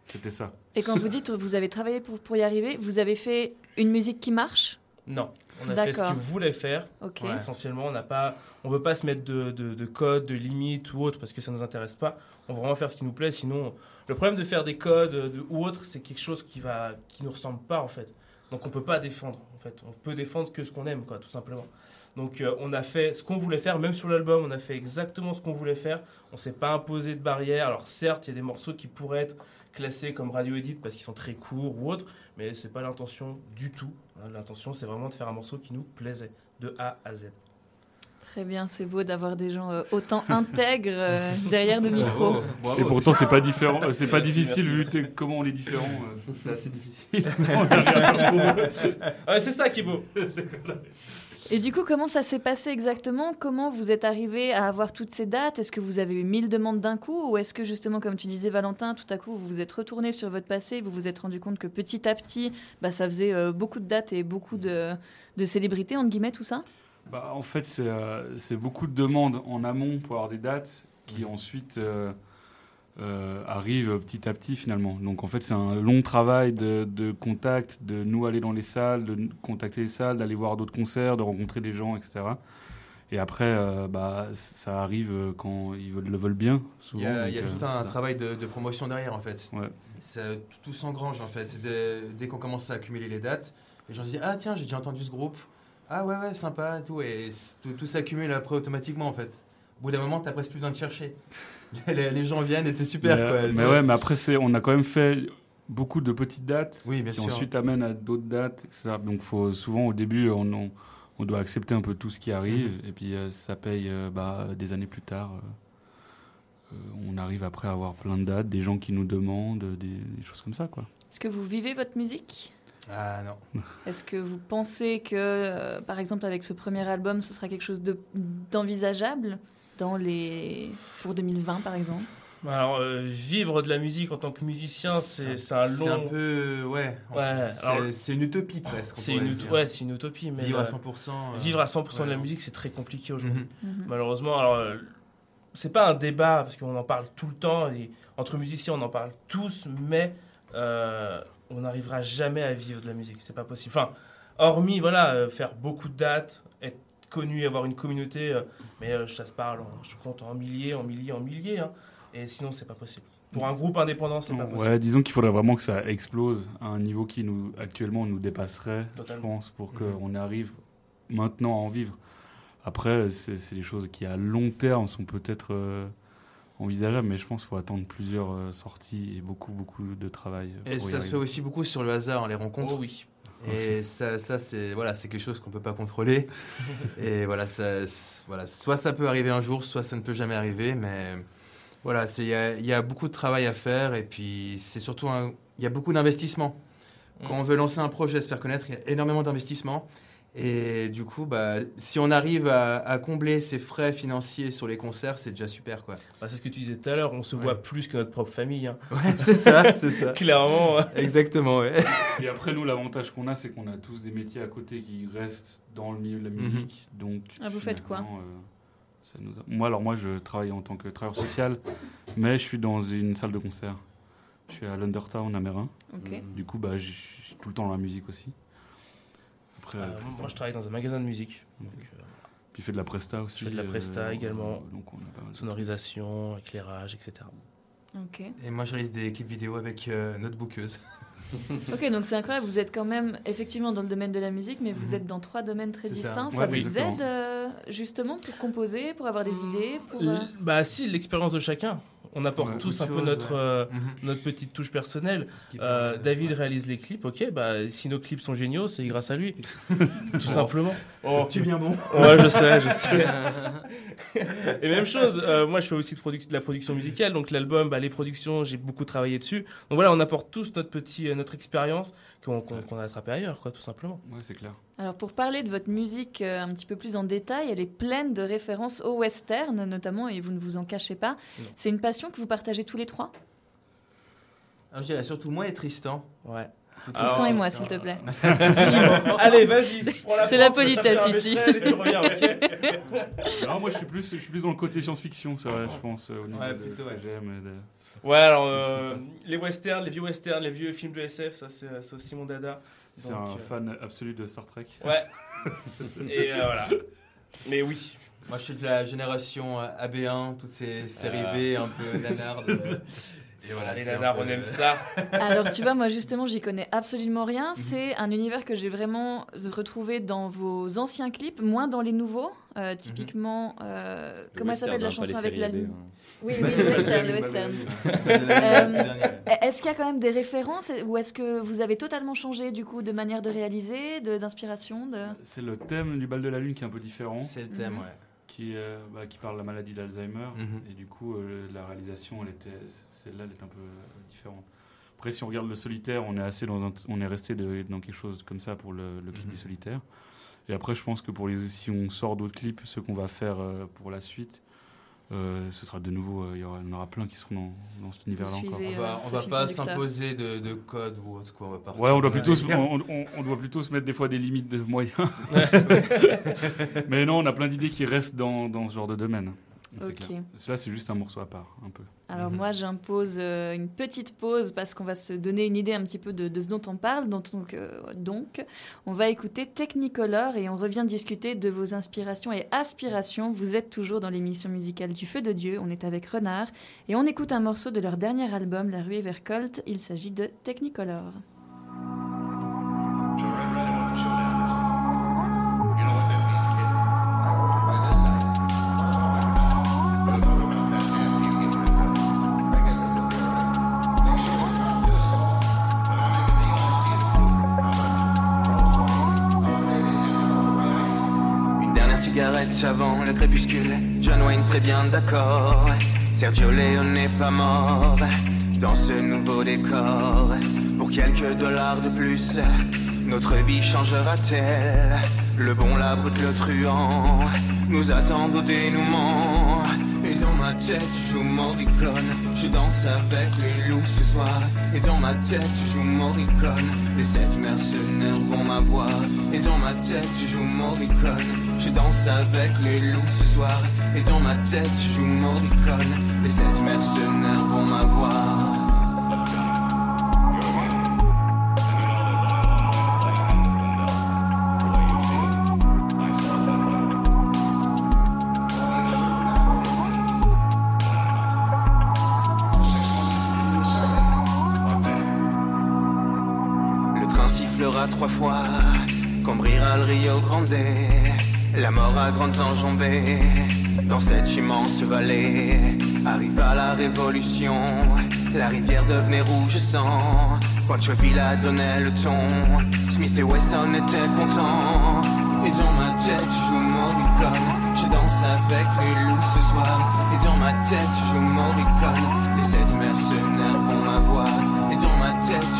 Speaker 11: c'était ça.
Speaker 6: Et quand vous dites vous avez travaillé pour, pour y arriver, vous avez fait une musique qui marche?
Speaker 10: Non, on a fait ce
Speaker 6: D'accord.
Speaker 10: qu'il voulait faire. Ouais, Essentiellement, on n'a pas, on veut pas se mettre de, de, de codes, de limites ou autre parce que ça nous intéresse pas. On veut vraiment faire ce qui nous plaît. Sinon, le problème de faire des codes de, ou autre, c'est quelque chose qui va, qui nous ressemble pas en fait. Donc on peut pas défendre. En fait, on peut défendre que ce qu'on aime, quoi, tout simplement. Donc euh, on a fait ce qu'on voulait faire, même sur l'album, on a fait exactement ce qu'on voulait faire. On s'est pas imposé de barrière. Alors certes, il y a des morceaux qui pourraient être classés comme radio edit parce qu'ils sont très courts ou autre, mais c'est pas l'intention du tout. hein. L'intention, c'est vraiment de faire un morceau qui nous plaisait de A à Z.
Speaker 6: Très bien, c'est beau d'avoir des gens euh, autant intègres euh, derrière le micro.
Speaker 11: Et pourtant c'est pas différent, c'est pas
Speaker 10: Merci,
Speaker 11: difficile
Speaker 10: merci,
Speaker 11: vu comment on est différent, euh, c'est assez difficile.
Speaker 10: Ouais, c'est ça qui est beau.
Speaker 6: Et du coup, comment ça s'est passé exactement? Comment vous êtes arrivé à avoir toutes ces dates? Est-ce que vous avez eu 1000 demandes d'un coup? Ou est-ce que justement, comme tu disais Valentin, tout à coup, vous vous êtes retourné sur votre passé, vous vous êtes rendu compte que petit à petit, bah, ça faisait euh, beaucoup de dates et beaucoup de, de célébrités, entre guillemets, tout ça?
Speaker 11: Bah, en fait, c'est euh, c'est beaucoup de demandes en amont pour avoir des dates qui ensuite euh, euh, arrivent petit à petit finalement. Donc en fait, c'est un long travail de, de contact, de nous aller dans les salles, de contacter les salles, d'aller voir d'autres concerts, de rencontrer des gens, etc. Et après, euh, bah, ça arrive quand ils veulent- le veulent bien. Souvent,
Speaker 12: Il y a, il y a tout
Speaker 11: euh,
Speaker 12: un travail de, de promotion derrière en fait.
Speaker 11: Ouais.
Speaker 12: Ça, tout, s'engrange en fait. Dès, dès qu'on commence à accumuler les dates, les gens se disent Ah tiens, j'ai déjà entendu ce groupe. Ah ouais, ouais, sympa et tout. Et tout, tout s'accumule après automatiquement en fait. Au bout d'un moment, t'as presque plus besoin de chercher. les, les gens viennent et c'est super
Speaker 11: mais,
Speaker 12: quoi.
Speaker 11: mais
Speaker 12: C'est-
Speaker 11: ouais, mais après, c'est- on a quand même fait beaucoup de petites dates
Speaker 12: Oui, bien
Speaker 11: qui
Speaker 12: sûr.
Speaker 11: ensuite amènent à d'autres dates, etc. Donc faut, souvent au début, on, on, on doit accepter un peu tout ce qui arrive
Speaker 12: Mhm.
Speaker 11: et puis euh, ça paye euh, bah, des années plus tard. euh, on arrive après à avoir plein de dates, des gens qui nous demandent, des, des choses comme ça, quoi.
Speaker 6: Est-ce que vous vivez votre musique?
Speaker 12: Ah non.
Speaker 6: Est-ce que vous pensez que, euh, par exemple, avec ce premier album, ce sera quelque chose de- d'envisageable? Dans les pour 2020, par exemple?
Speaker 10: Alors, euh, vivre de la musique en tant que musicien, c'est un long.
Speaker 12: C'est un peu. Ouais.
Speaker 10: Ouais,
Speaker 12: C'est- une utopie presque.
Speaker 10: C'est une, ut- ouais, c'est une utopie. Mais
Speaker 12: Vivre à
Speaker 10: euh,
Speaker 12: 100%. euh,
Speaker 10: Vivre à 100% de la musique, c'est très compliqué aujourd'hui.
Speaker 12: Mhm.
Speaker 6: Mhm.
Speaker 10: Malheureusement, alors, euh, c'est pas un débat, parce qu'on en parle tout le temps, et entre musiciens, on en parle tous, mais euh, on n'arrivera jamais à vivre de la musique. C'est pas possible. Enfin, hormis, voilà, euh, faire beaucoup de dates, être connu, avoir une communauté, euh, mais euh, ça se parle, je compte en milliers, en milliers, en milliers, hein, et sinon, c'est pas possible. Pour un groupe indépendant, c'est pas possible.
Speaker 11: Ouais, disons qu'il faudrait vraiment que ça explose à un niveau qui nous actuellement nous dépasserait,
Speaker 10: Totalement.
Speaker 11: je pense, pour
Speaker 10: Mhm.
Speaker 11: qu'on arrive maintenant à en vivre. Après, c'est des choses qui à long terme sont peut-être euh, envisageables, mais je pense qu'il faut attendre plusieurs euh, sorties et beaucoup, beaucoup de travail.
Speaker 12: Et ça se fait aussi beaucoup sur le hasard, les rencontres.
Speaker 10: Oh oui.
Speaker 12: Et ça, ça c'est voilà, c'est quelque chose qu'on peut pas contrôler. et voilà, ça, voilà, soit ça peut arriver un jour, soit ça ne peut jamais arriver. Mais voilà, c'est il y y a beaucoup de travail à faire et puis c'est surtout il y a beaucoup d'investissement. Quand on veut lancer un projet, se faire connaître, il y a énormément d'investissement. Et du coup, bah, si on arrive à, à combler ses frais financiers sur les concerts, c'est déjà super, quoi.
Speaker 10: Bah, c'est ce que tu disais tout à l'heure, on se voit plus que notre propre famille. hein.
Speaker 12: Ouais, c'est ça, c'est ça.
Speaker 10: Clairement. ouais.
Speaker 12: Exactement, ouais.
Speaker 11: Et après, nous, l'avantage qu'on a, c'est qu'on a tous des métiers à côté qui restent dans le milieu de la musique. Donc,
Speaker 6: Ah, vous faites quoi
Speaker 11: euh, ça nous a- Moi, alors moi, je travaille en tant que travailleur social, mais je suis dans une salle de concert. Je suis à l'Undertown à Mérin.
Speaker 6: Ok.
Speaker 11: Du coup, bah, je suis tout le temps dans la musique aussi. Après,
Speaker 10: Euh, moi, je travaille dans un magasin de musique. Donc, euh,
Speaker 11: Puis il fait de la presta aussi.
Speaker 10: je fais de la presta
Speaker 11: euh,
Speaker 10: également.
Speaker 11: Donc on a pas mal de-
Speaker 10: Sonorisation, éclairage, etc.
Speaker 6: Ok.
Speaker 12: Et moi, je réalise des clips vidéo avec euh, notre bookeuse.
Speaker 6: Ok, donc c'est incroyable. Vous êtes quand même effectivement dans le domaine de la musique, mais vous êtes dans trois domaines très
Speaker 12: ça.
Speaker 6: distincts. Ça,
Speaker 11: Ouais,
Speaker 6: vous
Speaker 11: exactement.
Speaker 6: aide euh, justement pour composer, pour avoir des idées, pour. euh,
Speaker 10: Bah si, l'expérience de chacun. On apporte
Speaker 11: Ouais.
Speaker 10: tous un peu notre,
Speaker 12: ouais.
Speaker 10: euh,
Speaker 12: Mhm.
Speaker 10: notre petite touche personnelle. Euh, David réalise les clips, ok, bah si nos clips sont géniaux, c'est grâce à lui. Tout simplement. Oh.
Speaker 12: Tu es bien bon.
Speaker 10: Ouais, je sais, je sais. Et même chose, euh, moi je fais aussi de, produc- de la production musicale, donc l'album, bah, les productions, j'ai beaucoup travaillé dessus. Donc voilà, on apporte tous notre petit, euh, notre expérience qu'on a attrapé ailleurs, quoi, tout simplement.
Speaker 11: Ouais, c'est clair.
Speaker 6: Alors pour parler de votre musique euh, un petit peu plus en détail, elle est pleine de références au western notamment, et vous ne vous en cachez pas. C'est une passion que vous partagez tous les trois?
Speaker 12: Alors, je dirais surtout moi et Tristan.
Speaker 10: Ouais.
Speaker 6: Tristan
Speaker 10: Alors,
Speaker 6: et moi,
Speaker 10: ça-
Speaker 6: s'il te plaît.
Speaker 10: Allez, vas-y.
Speaker 6: c'est la politesse ici.
Speaker 10: Reviens,
Speaker 11: moi, je suis plus, je suis plus dans le côté science-fiction, c'est vrai, je pense, euh, au niveau
Speaker 12: Ouais,
Speaker 11: de
Speaker 12: plutôt,
Speaker 11: ce que
Speaker 12: ouais.
Speaker 11: j'aime.
Speaker 10: Ouais, alors euh, les westerns, les vieux westerns, les vieux films de SF, ça c'est aussi mon dada.
Speaker 11: C'est un
Speaker 10: euh,
Speaker 11: fan absolu de Star Trek.
Speaker 10: Ouais. Et euh, voilà. Mais oui.
Speaker 12: Moi, je suis de la génération euh, AB1, toutes ces séries
Speaker 10: Ah.
Speaker 12: B un peu nanardes. euh, Et voilà,
Speaker 10: les nanars,
Speaker 12: peu-
Speaker 10: on aime ça.
Speaker 6: Alors tu vois, moi justement, j'y connais absolument
Speaker 10: Mhm.
Speaker 6: rien. C'est un univers que j'ai vraiment retrouvé dans vos anciens clips, moins dans les nouveaux. Euh, typiquement, euh,
Speaker 9: Le
Speaker 6: comment s'appelle la
Speaker 9: hein,
Speaker 6: chanson avec la lune
Speaker 9: hein.
Speaker 6: Oui, oui, le western, le western.
Speaker 12: Dernier.
Speaker 6: Est-ce qu'il y a quand même des références ou est-ce que vous avez totalement changé du coup de manière de réaliser, de- d'inspiration de...
Speaker 11: C'est le thème du bal de la lune qui est un peu différent,
Speaker 12: C'est le thème,
Speaker 6: Mhm.
Speaker 12: ouais.
Speaker 11: Qui, euh, bah, qui parle de la maladie d'Alzheimer.
Speaker 12: Mhm.
Speaker 11: Et du coup, euh, la réalisation, celle-là, elle est un peu euh, différente. Après, si on regarde le solitaire, on est assez dans un, on est resté de- dans quelque chose comme ça pour le, le clip
Speaker 12: Mhm.
Speaker 11: du solitaire. Et après, je pense que pour les, si on sort d'autres clips, ce qu'on va faire pour la suite, euh, ce sera de nouveau, euh, il y, aura, il y en aura plein qui seront dans, dans cet univers-là encore.
Speaker 12: On va,
Speaker 6: euh,
Speaker 12: on va
Speaker 6: fil
Speaker 12: pas s'imposer de, de code ou autre. Quoi. On va partir
Speaker 11: Ouais, on doit plutôt, se, on, on- on doit plutôt se mettre des fois des limites de moyens. Mais non, on a plein d'idées qui restent dans, dans ce genre de domaine. C'est. Cela, c'est juste un morceau à part, un peu.
Speaker 6: Alors
Speaker 12: Mhm.
Speaker 6: moi j'impose euh, une petite pause parce qu'on va se donner une idée un petit peu de, de ce dont on parle. Donc, donc, euh, donc, on va écouter Technicolor et on revient discuter de vos inspirations et aspirations. Vous êtes toujours dans l'émission musicale du Feu de Dieu. On est avec Renard et on écoute un morceau de leur dernier album, La Ruée vers Colt. Il s'agit de Technicolor.
Speaker 13: Avant le crépuscule. John Wayne serait bien d'accord.
Speaker 14: Sergio Leone n'est pas mort dans ce nouveau décor. Pour quelques dollars de plus, notre vie changera-t-elle? Le bon, la brute, le truand nous attendent au dénouement. Et dans ma tête, je joue Morricone. Je danse avec les loups ce soir. Et dans ma tête, je joue Morricone. Les sept mercenaires vont m'avoir. Et dans ma tête, je joue Morricone. Je danse avec les loups ce soir. Et dans ma tête, je joue Morricone. Les sept mercenaires vont m'avoir. Le train sifflera trois fois, cambrira le Rio Grande, la mort à grandes enjambées. Dans cette immense vallée, arriva la révolution, la rivière devenait rouge sang. Villa donnait le ton, Smith et Wesson étaient contents. Et dans ma tête, je joue Morricone, je danse avec les loups ce soir. Et dans ma tête, je joue Morricone, les sept mercenaires vont m'avoir. Et dans ma tête,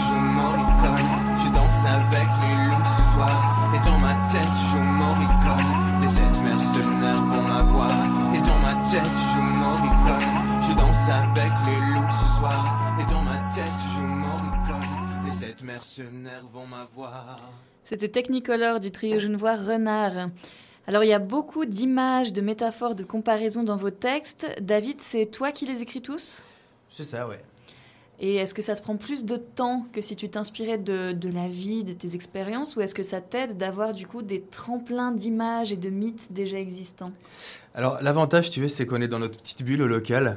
Speaker 14: danse avec les loups ce soir. Et dans ma tête, je Morricone, les sept mercenaires vont m'avoir.
Speaker 6: C'était Technicolor du trio genevois Renard. Alors il y a beaucoup d'images, de métaphores, de comparaisons dans vos textes. David, c'est toi qui les écris tous?
Speaker 12: C'est ça, ouais.
Speaker 6: Et est-ce que ça te prend plus de temps que si tu t'inspirais de, de la vie, de tes expériences, ou est-ce que ça t'aide d'avoir du coup des tremplins d'images et de mythes déjà existants?
Speaker 12: Alors l'avantage, tu veux, c'est qu'on est dans notre petite bulle locale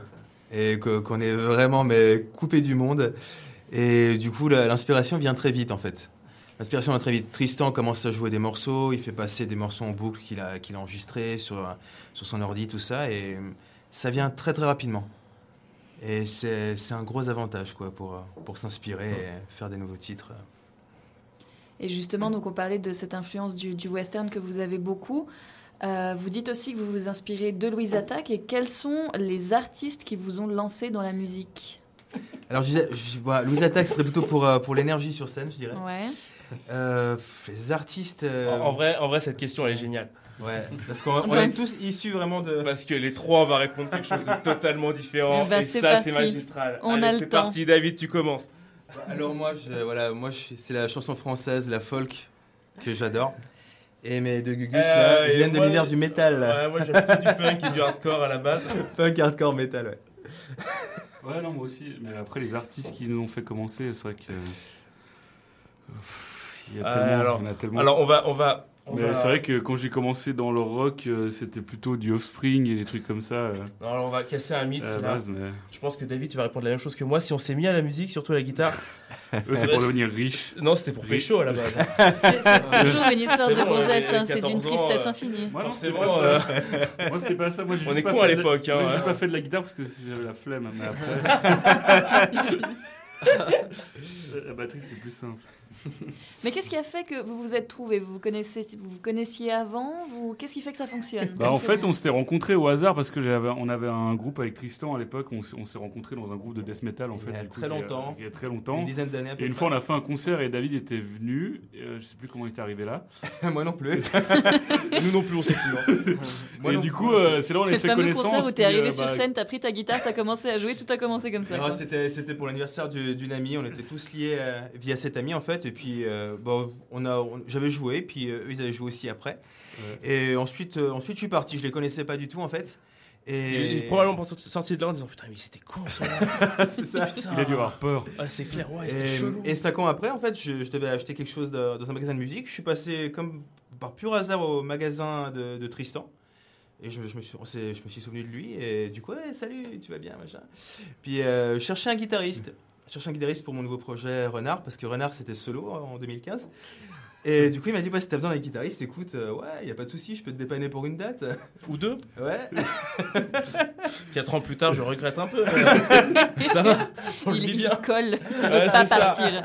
Speaker 12: et qu'on est vraiment mais coupé du monde. Et du coup, l'inspiration vient très vite en fait. L'inspiration vient très vite. Tristan commence à jouer des morceaux, il fait passer des morceaux en boucle qu'il a, qu'il a enregistrés sur, sur son ordi, tout ça, et ça vient très très rapidement. Et c'est un gros avantage quoi, pour, pour s'inspirer et faire des nouveaux titres.
Speaker 6: Et justement, donc on parlait de cette influence du western que vous avez beaucoup. Euh, vous dites aussi que vous vous inspirez de Louise Attaque. Et quels sont les artistes qui vous ont lancé dans la musique
Speaker 12: Alors, je disais, je- Louise Attaque, ce serait plutôt pour, euh, pour l'énergie sur scène, je dirais.
Speaker 6: Ouais.
Speaker 12: Euh, les artistes. euh,
Speaker 10: En, en vrai, en vrai, cette question, elle est géniale.
Speaker 12: Ouais, parce qu'on on est tous issus vraiment de.
Speaker 10: Parce que les trois, on va répondre quelque chose de totalement différent.
Speaker 6: Eh ben,
Speaker 10: et
Speaker 6: c'est
Speaker 10: ça, c'est magistral.
Speaker 6: On
Speaker 10: Allez,
Speaker 6: a le
Speaker 10: c'est parti, David, tu commences.
Speaker 12: Alors moi, je, voilà, moi, je- c'est la chanson française, la folk, que j'adore. Et mes deux Gugus
Speaker 10: Euh,
Speaker 12: là,
Speaker 10: et
Speaker 12: viennent de l'univers du métal.
Speaker 10: Ouais, moi, j'ai plutôt du punk et du hardcore à la base.
Speaker 12: Punk, hardcore, métal, ouais.
Speaker 11: Ouais, non, moi aussi. Mais après, les artistes qui nous ont fait commencer, c'est vrai que. Il y a
Speaker 10: Euh,
Speaker 11: tellement.
Speaker 10: alors-
Speaker 11: il y en a tellement.
Speaker 10: alors, on va- on va- va-
Speaker 11: c'est vrai que quand j'ai commencé dans le rock, euh, c'était plutôt du Offspring et des trucs comme ça. euh,
Speaker 10: Non, alors, on va casser un mythe.
Speaker 11: à la
Speaker 10: là.
Speaker 11: base, mais-
Speaker 10: Je pense que David, tu vas répondre la même chose que moi. Si on s'est mis à la musique, surtout à la guitare.
Speaker 11: Eux, c'est pour devenir riche.
Speaker 10: Non, c'était pour
Speaker 11: Riche.
Speaker 10: pécho à la base.
Speaker 6: C'est- c'est toujours une histoire de
Speaker 10: bon,
Speaker 6: gonzesse, hein, c'est d'une
Speaker 10: 14 ans,
Speaker 6: tristesse
Speaker 10: euh,
Speaker 6: infinie.
Speaker 11: Moi, non, c'était pas ça.
Speaker 10: euh,
Speaker 11: Moi, c'était pas ça. Moi,
Speaker 10: On est
Speaker 11: pas
Speaker 10: con à l'époque, hein,
Speaker 11: Moi, j'ai pas fait de la guitare parce que j'avais la flemme. Mais après. la batterie, c'était plus simple.
Speaker 6: Mais qu'est-ce qui a fait que vous vous êtes trouvés? Vous vous, connaissez, vous vous connaissiez avant? Vous... Qu'est-ce qui fait que ça fonctionne?
Speaker 11: Bah, en fait, on s'était rencontrés au hasard parce que j'avais, on avait un groupe avec Tristan à l'époque. On, s'est- on s'est rencontrés dans un groupe de death metal en fait.
Speaker 12: Il y a
Speaker 11: du coup,
Speaker 12: très longtemps.
Speaker 11: Il y a très longtemps.
Speaker 12: Une dizaine d'années
Speaker 11: Et une fois, on a fait un concert et David était venu. Et, euh, je sais plus comment il était arrivé là.
Speaker 12: Moi non plus.
Speaker 10: Nous non plus, on sait plus. hein.
Speaker 12: Moi
Speaker 11: et du
Speaker 12: plus.
Speaker 11: coup, euh, c'est là où on
Speaker 6: Le
Speaker 11: a fait
Speaker 6: fameux
Speaker 11: connaissance.
Speaker 6: concert où t'es arrivé
Speaker 11: euh,
Speaker 6: sur
Speaker 11: bah,
Speaker 6: scène, t'as pris ta guitare, t'as commencé à jouer, tout a commencé comme ça.
Speaker 12: Alors,
Speaker 6: quoi.
Speaker 12: C'était c'était pour l'anniversaire du- d'une amie, on était tous liés euh, via cette amie en fait, et puis euh, bon, on a, on- j'avais joué, puis euh, eux ils avaient joué aussi après. Et ensuite, euh, ensuite je suis parti, je les connaissais pas du tout en fait.
Speaker 10: Il
Speaker 12: Et
Speaker 10: est probablement sorti de là en disant Putain, mais c'était con ça.
Speaker 12: c'est ça.
Speaker 10: Putain.
Speaker 11: Il a dû avoir peur.
Speaker 10: Ah, c'est clair, ouais,
Speaker 12: Et,
Speaker 10: c'était chelou.
Speaker 12: et cinq ans après, en fait, je, je devais acheter quelque chose de- dans un magasin de musique. Je suis passé comme par pur hasard au magasin de, de Tristan. Et je, je me suis, on s'est- je me suis souvenu de lui. Et du coup, ouais, salut, tu vas bien, machin. Puis euh, je cherchais un guitariste. Je cherchais un guitariste pour mon nouveau projet Renard, parce que Renard, c'était solo en 2015. Et du coup, il m'a dit, ouais, si t'as besoin d'un guitariste, écoute, euh, ouais, il a pas de souci, je peux te dépanner pour une date.
Speaker 10: Ou deux.
Speaker 12: Ouais.
Speaker 10: Quatre ans plus tard, je regrette un peu. mais ça va, on le
Speaker 6: il,
Speaker 10: vit
Speaker 6: il
Speaker 10: bien.
Speaker 6: colle, il
Speaker 10: Ouais,
Speaker 6: veut pas
Speaker 10: c'est ça.
Speaker 6: partir.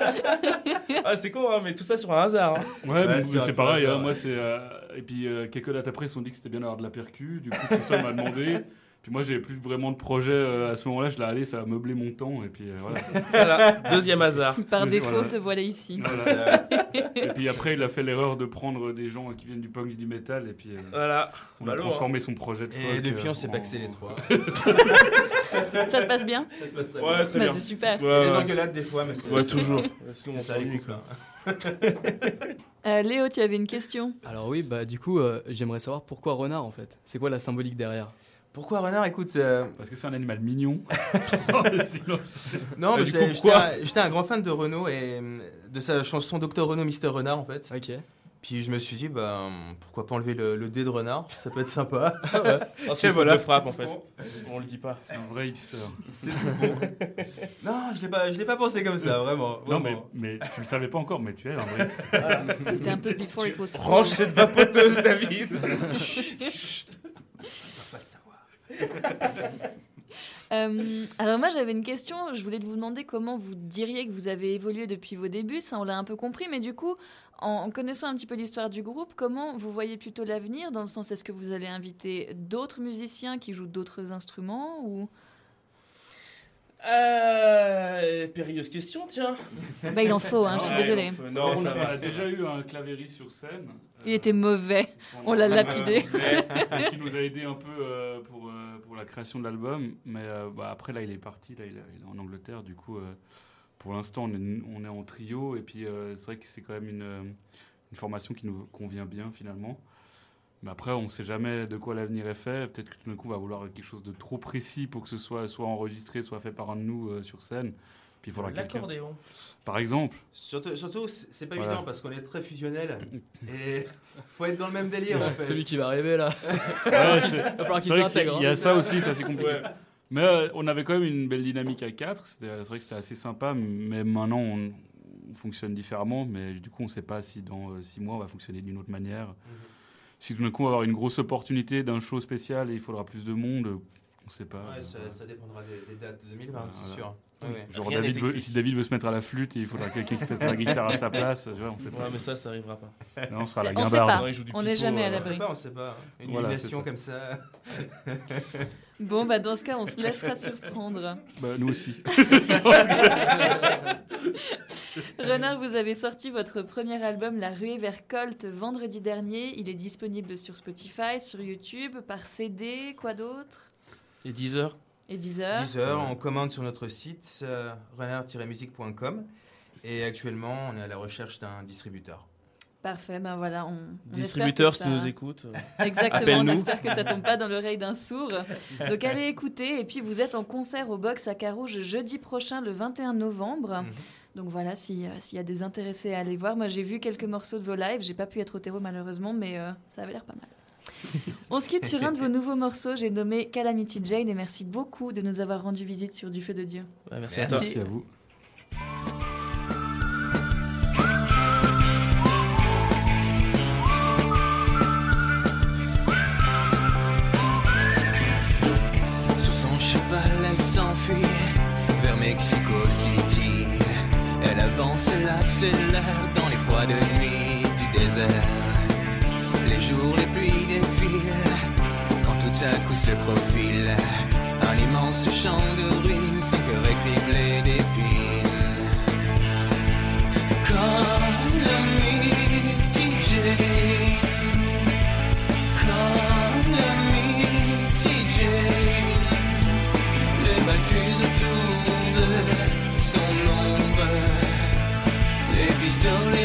Speaker 10: Ah, c'est con, hein, mais tout ça sur un hasard. hein.
Speaker 11: Ouais,
Speaker 12: Ouais,
Speaker 11: mais
Speaker 12: c'est
Speaker 11: pareil. hein, moi, c'est. euh, et puis, euh, quelques dates après, ils se sont dit que c'était bien d'avoir de la percu. Du coup, Tristan m'a demandé. Puis moi, j'avais plus vraiment de projet euh, à ce moment-là. Je l'ai allé, ça a meublé mon temps. Et puis euh, voilà.
Speaker 10: Voilà, deuxième hasard.
Speaker 6: Par
Speaker 11: Deuxième-
Speaker 6: défaut, te voilà ici.
Speaker 11: Voilà. et puis après, il a fait l'erreur de prendre des gens qui viennent du punk et du métal. Et puis euh,
Speaker 10: Voilà.
Speaker 11: on
Speaker 10: Bah
Speaker 11: a
Speaker 10: alors,
Speaker 11: transformé son projet de
Speaker 12: Et
Speaker 11: folk,
Speaker 12: depuis,
Speaker 11: euh,
Speaker 12: on s'est
Speaker 11: en-
Speaker 12: paxé les trois.
Speaker 6: Ça se passe bien
Speaker 12: Ça se passe très
Speaker 10: Ouais,
Speaker 12: bien.
Speaker 10: très
Speaker 6: Bah, c'est super.
Speaker 10: Ouais,
Speaker 12: Les
Speaker 10: ouais.
Speaker 12: engueulades des fois, mais c'est
Speaker 10: Ouais, toujours.
Speaker 12: C'est
Speaker 10: on
Speaker 12: ça les
Speaker 10: quoi.
Speaker 6: Euh, Léo, tu avais une question?
Speaker 7: Alors oui, bah du coup, euh, j'aimerais savoir pourquoi renard en fait? C'est quoi la symbolique derrière?
Speaker 12: Pourquoi renard Écoute, euh,
Speaker 11: Parce que c'est un animal mignon.
Speaker 12: Non,
Speaker 11: du
Speaker 12: j'ai-
Speaker 11: coup,
Speaker 12: j'étais un, j'étais un grand fan de Renault et euh, de sa chanson Docteur Renault, Mister Renard en fait.
Speaker 7: Ok.
Speaker 12: Puis je me suis dit, bah, pourquoi pas enlever le, le dé de renard Ça peut être sympa.
Speaker 10: Ah,
Speaker 12: Et
Speaker 10: une
Speaker 12: voilà,
Speaker 10: frappe en fait. On le dit pas.
Speaker 11: C'est un vrai hipster.
Speaker 12: Bon. Non, je l'ai pas, je l'ai pas pensé comme ça, vraiment.
Speaker 11: Non, mais,
Speaker 12: vraiment.
Speaker 11: mais tu le savais pas encore, mais tu es un vrai hipster.
Speaker 6: C'était un peu before it was.
Speaker 10: Range cette vapoteuse, David.
Speaker 6: Euh, alors moi j'avais une question, je voulais vous demander comment vous diriez que vous avez évolué depuis vos débuts, ça on l'a un peu compris, mais du coup, en, connaissant un petit peu l'histoire du groupe, comment vous voyez plutôt l'avenir Dans le sens, est-ce que vous allez inviter d'autres musiciens qui jouent d'autres instruments ou...
Speaker 10: Euh, périlleuse question, tiens.
Speaker 6: Bah il en faut, hein, je suis
Speaker 11: Ouais,
Speaker 6: désolée.
Speaker 11: Non, on
Speaker 10: ça
Speaker 11: a,
Speaker 10: va,
Speaker 11: on a
Speaker 10: ça
Speaker 11: déjà eu un clavéri sur scène.
Speaker 6: Il
Speaker 11: euh,
Speaker 6: était mauvais, on l'a lapidé.
Speaker 11: euh, qui nous a aidé un peu euh, pour, euh, la création de l'album. Mais euh, bah, après, là, il est parti. Là, il, est- en Angleterre. Du coup, euh, pour l'instant, on est, on est en trio. Et puis, euh, c'est vrai que c'est quand même une, une formation qui nous convient bien, finalement. Mais après, on ne sait jamais de quoi l'avenir est fait. Peut-être que tout d'un coup, on va vouloir quelque chose de trop précis pour que ce soit soit enregistré, soit fait par un de nous sur scène. Puis il faudra quelqu'un.
Speaker 10: L'accordéon.
Speaker 11: Par exemple.
Speaker 12: Surtout, surtout, c'est pas
Speaker 11: Voilà.
Speaker 12: évident parce qu'on est très fusionnel et faut être dans le même délire en fait.
Speaker 7: Celui qui va arriver là.
Speaker 11: Ouais,
Speaker 7: il va falloir qu'il s'intègre.
Speaker 11: Il y a
Speaker 7: hein.
Speaker 11: ça aussi, ça c'est compliqué.
Speaker 10: Ouais.
Speaker 11: Mais euh, on avait quand même une belle dynamique à 4. C'est vrai que c'était assez sympa. Mais maintenant, on, on fonctionne différemment. Mais du coup, on ne sait pas si dans 6 mois, on va fonctionner d'une autre manière. Si tout d'un coup, on va avoir une grosse opportunité d'un show spécial et il faudra plus de monde, on ne sait pas.
Speaker 12: Ouais, ça, ça dépendra des, des dates de 2020, c'est sûr.
Speaker 11: Genre, David veut- si David veut se mettre à la flûte, il faudra quelqu'un qui fasse la guitare à sa place. Vois, on sait
Speaker 10: Ouais,
Speaker 11: pas.
Speaker 10: mais ça, ça arrivera pas.
Speaker 11: Là, on sera à la
Speaker 6: On
Speaker 11: guimbarde.
Speaker 10: Non,
Speaker 6: On n'est jamais à
Speaker 10: euh,
Speaker 12: On
Speaker 6: l'abri.
Speaker 12: sait pas, on sait pas. Une
Speaker 11: Voilà,
Speaker 12: illumination comme ça.
Speaker 6: Bon, bah dans ce cas, on se laissera surprendre.
Speaker 11: Bah, nous aussi.
Speaker 6: Renard, vous avez sorti votre premier album La ruée vers Colt vendredi dernier. Il est disponible sur Spotify, sur YouTube, par CD, quoi d'autre?
Speaker 10: Et 10 heures.
Speaker 6: Et Deezer.
Speaker 12: 10 heures, on commande sur notre site euh, renard-musique.com et actuellement on est à la recherche d'un distributeur.
Speaker 6: Parfait, ben voilà. On, on
Speaker 10: Distributeur, si
Speaker 6: ça-
Speaker 10: nous écoutes.
Speaker 6: Exactement, on espère que ça tombe pas dans l'oreille d'un sourd. Donc allez écouter. Et puis vous êtes en concert au Box à Carouge jeudi prochain, le 21 novembre.
Speaker 12: Mhm.
Speaker 6: Donc voilà, si, euh, s'il y a des intéressés à aller voir. Moi j'ai vu quelques morceaux de vos lives. J'ai pas pu être au terreau malheureusement, mais euh, ça avait l'air pas mal. On se quitte sur un de vos nouveaux morceaux. J'ai nommé Calamity Jane et merci beaucoup de nous avoir rendu visite sur Du Feu de Dieu.
Speaker 10: Ouais, merci à toi.
Speaker 11: Merci à vous.
Speaker 13: Sur son cheval, elle s'enfuit vers Mexico City. Elle avance, elle accélère dans les froides nuits du désert. Les jours, les pluies défilent, quand tout à coup se profile un immense champ de ruines, son cœur est criblé d'épines. Comme le balles fusent autour de son ombre. Les pistolets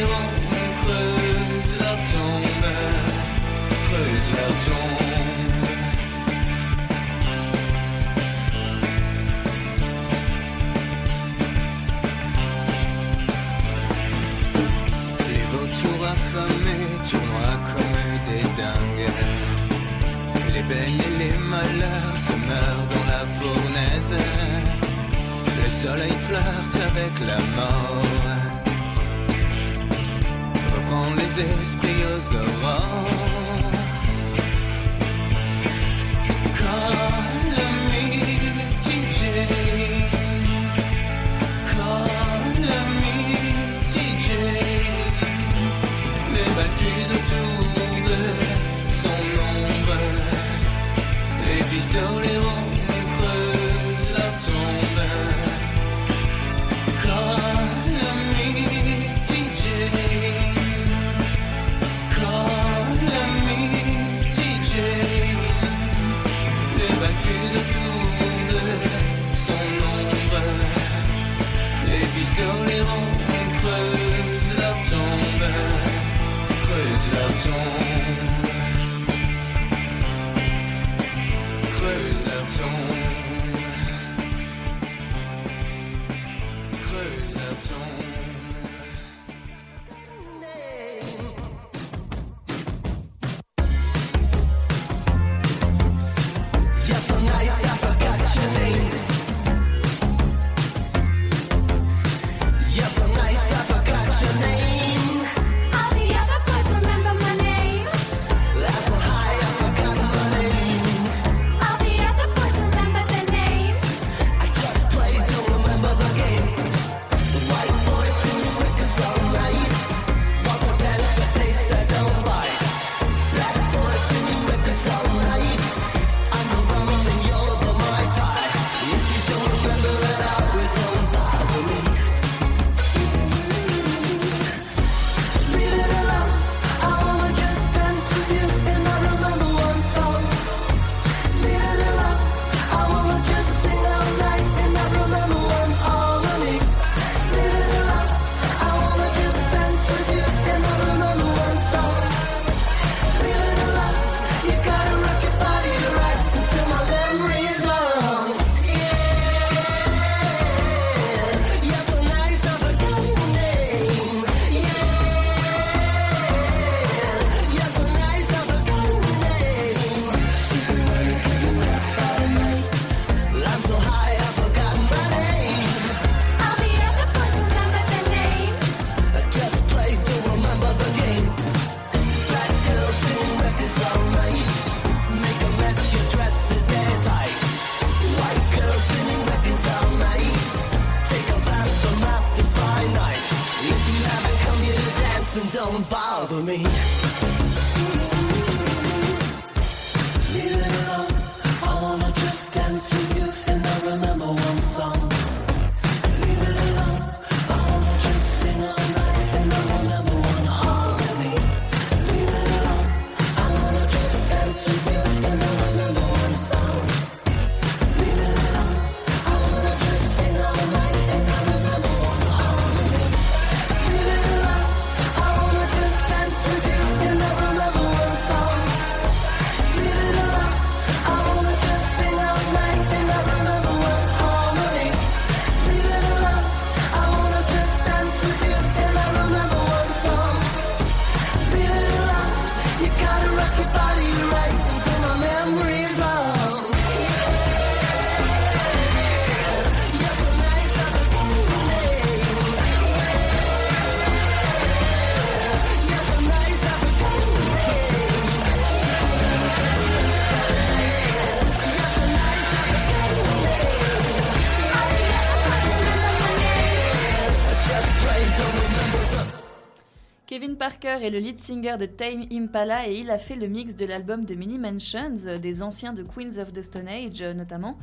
Speaker 13: dans la fournaise. Le soleil flirte avec la mort. Reprend les esprits aux aurores.
Speaker 6: Parker est le lead singer de Tame Impala et il a fait le mix de l'album de Mini Mansions, euh, des anciens de Queens of the Stone Age euh, notamment.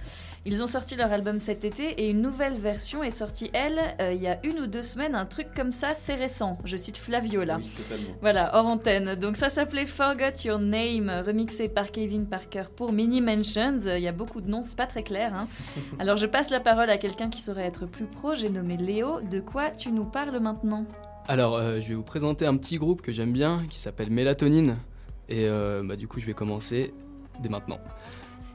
Speaker 6: Ils ont sorti leur album cet été et une nouvelle version est sortie, elle, euh, il y a une ou deux semaines. Un truc comme ça, c'est récent. Je cite Flavio là.
Speaker 9: Oui.
Speaker 6: Voilà, hors antenne. Donc ça s'appelait Forgot Your Name, remixé par Kevin Parker pour Mini Mansions. Il y a beaucoup de noms, c'est pas très clair. hein. Alors je passe la parole à quelqu'un qui saurait être plus pro. J'ai nommé Léo. De quoi tu nous parles maintenant?
Speaker 7: Alors, euh, je vais vous présenter un petit groupe que j'aime bien qui s'appelle Mélatonine. Et euh, bah, du coup, je vais commencer dès maintenant.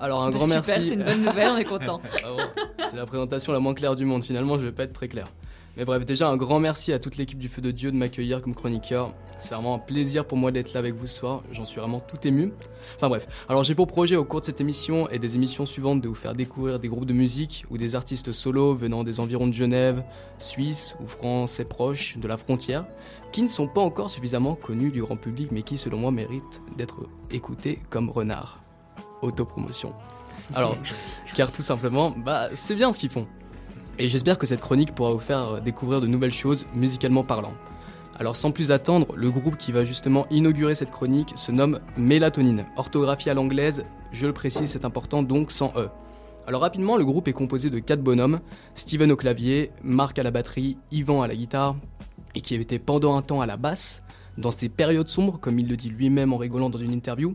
Speaker 7: Alors, un
Speaker 6: Bah,
Speaker 7: grand
Speaker 6: super,
Speaker 7: merci.
Speaker 6: c'est une bonne nouvelle, on est content.
Speaker 7: Vraiment, c'est la présentation la moins claire du monde. Finalement, je vais pas être très clair. Mais bref, déjà, un grand merci à toute l'équipe du Feu de Dieu de m'accueillir comme chroniqueur. C'est vraiment un plaisir pour moi d'être là avec vous ce soir. J'en suis vraiment tout ému. Enfin bref, alors j'ai pour projet au cours de cette émission et des émissions suivantes de vous faire découvrir des groupes de musique ou des artistes solos venant des environs de Genève, Suisse ou français proches de la frontière, qui ne sont pas encore suffisamment connus du grand public mais qui selon moi méritent d'être écoutés comme renards. Autopromotion. Alors, car tout simplement, bah c'est bien ce qu'ils font. Et j'espère que cette chronique pourra vous faire découvrir de nouvelles choses musicalement parlant. Alors sans plus attendre, le groupe qui va justement inaugurer cette chronique se nomme Mélatonine. Orthographie à l'anglaise, je le précise, c'est important donc sans E. Alors rapidement, le groupe est composé de quatre bonhommes, Steven au clavier, Marc à la batterie, Yvan à la guitare, et qui était pendant un temps à la basse, dans ces périodes sombres, comme il le dit lui-même en rigolant dans une interview.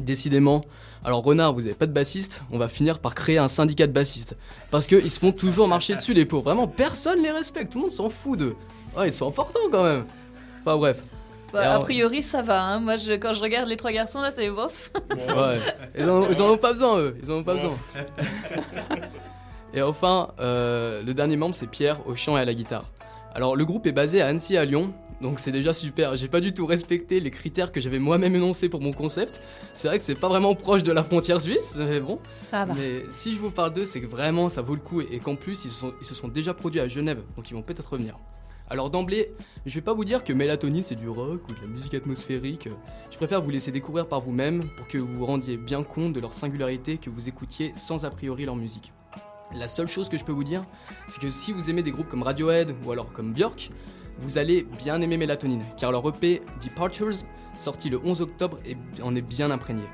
Speaker 7: Décidément, alors Renard, vous avez pas de bassiste, on va finir par créer un syndicat de bassistes. Parce qu'ils se font toujours marcher dessus les pauvres, vraiment personne les respecte, tout le monde s'en fout d'eux. Ouais, ils sont importants quand même. Enfin bref.
Speaker 6: Bah, a priori, ça va. hein. Moi, je, quand je regarde les trois garçons, là, c'est bof.
Speaker 7: Ouais, ils en, ils en ont pas besoin eux, ils en ont pas besoin. Et enfin, euh, le dernier membre c'est Pierre au chant et à la guitare. Alors le groupe est basé à Annecy à Lyon, donc c'est déjà super. J'ai pas du tout respecté les critères que j'avais moi-même énoncés pour mon concept. C'est vrai que c'est pas vraiment proche de la frontière suisse, mais bon.
Speaker 6: Ça va.
Speaker 7: Mais si je vous parle d'eux, c'est que vraiment ça vaut le coup et, et qu'en plus ils se, sont, ils se sont déjà produits à Genève, donc ils vont peut-être revenir. Alors d'emblée, je vais pas vous dire que Mélatonine c'est du rock ou de la musique atmosphérique. Je préfère vous laisser découvrir par vous-même pour que vous vous rendiez bien compte de leur singularité, que vous écoutiez sans a priori leur musique. La seule chose que je peux vous dire, c'est que si vous aimez des groupes comme Radiohead ou alors comme Björk, vous allez bien aimer Mélatonine, car leur EP Departures, sorti le 11 octobre, en est bien imprégné.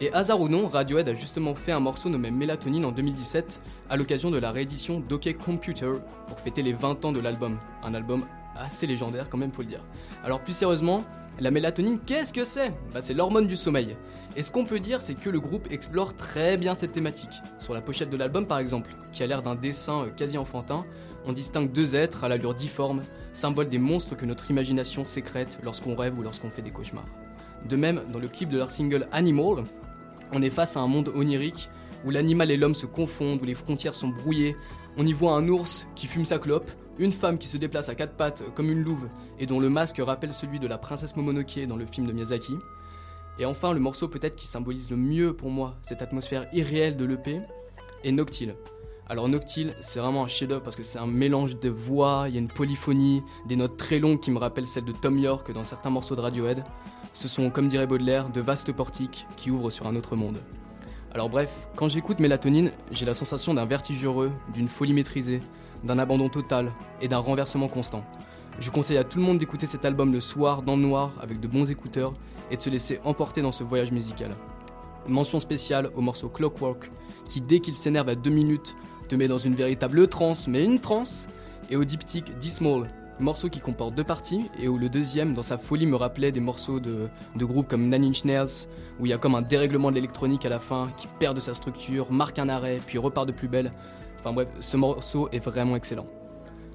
Speaker 7: Et hasard ou non, Radiohead a justement fait un morceau nommé Mélatonine en 2017 à l'occasion de la réédition d'OK Computer pour fêter les 20 ans de l'album. Un album assez légendaire quand même, faut le dire. Alors plus sérieusement, la mélatonine, qu'est-ce que c'est? Bah, C'est l'hormone du sommeil. Et ce qu'on peut dire, c'est que le groupe explore très bien cette thématique. Sur la pochette de l'album par exemple, qui a l'air d'un dessin euh, quasi enfantin, on distingue deux êtres à l'allure difforme, symbole des monstres que notre imagination sécrète lorsqu'on rêve ou lorsqu'on fait des cauchemars. De même, dans le clip de leur single Animal, on est face à un monde onirique où l'animal et l'homme se confondent, où les frontières sont brouillées. On y voit un ours qui fume sa clope, une femme qui se déplace à quatre pattes comme une louve et dont le masque rappelle celui de la princesse Momonoke dans le film de Miyazaki. Et enfin, le morceau peut-être qui symbolise le mieux pour moi cette atmosphère irréelle de l'EP est Noctile. Alors Noctile, c'est vraiment un chef-d'œuvre parce que c'est un mélange de voix, il y a une polyphonie, des notes très longues qui me rappellent celles de Tom York dans certains morceaux de Radiohead. Ce sont, comme dirait Baudelaire, de vastes portiques qui ouvrent sur un autre monde. Alors bref, quand j'écoute Mélatonine, j'ai la sensation d'un vertige heureux, d'une folie maîtrisée, d'un abandon total et d'un renversement constant. Je conseille à tout le monde d'écouter cet album le soir dans le noir avec de bons écouteurs et de se laisser emporter dans ce voyage musical. Mention spéciale au morceau Clockwork qui dès qu'il s'énerve à deux minutes te met dans une véritable transe, mais une transe, et au diptyque D-Small, morceau qui comporte deux parties et où le deuxième dans sa folie me rappelait des morceaux de, groupes comme Nine Inch Nails où il y a comme un dérèglement de l'électronique à la fin qui perd de sa structure, marque un arrêt puis repart de plus belle. Enfin bref, ce morceau est vraiment excellent.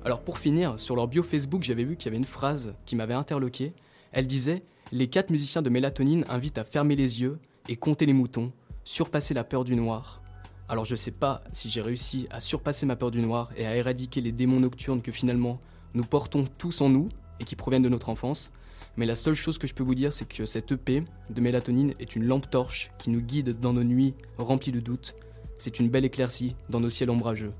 Speaker 7: Alors pour finir, sur leur bio Facebook, j'avais vu qu'il y avait une phrase qui m'avait interloqué. Elle disait Les quatre musiciens de mélatonine invitent à fermer les yeux et compter les moutons, surpasser la peur du noir. Alors je sais pas si j'ai réussi à surpasser ma peur du noir et à éradiquer les démons nocturnes que finalement nous portons tous en nous et qui proviennent de notre enfance, mais la seule chose que je peux vous dire c'est que cette EP de mélatonine est une lampe torche qui nous guide dans nos nuits remplies de doutes. C'est une belle éclaircie dans nos ciels ombrageux.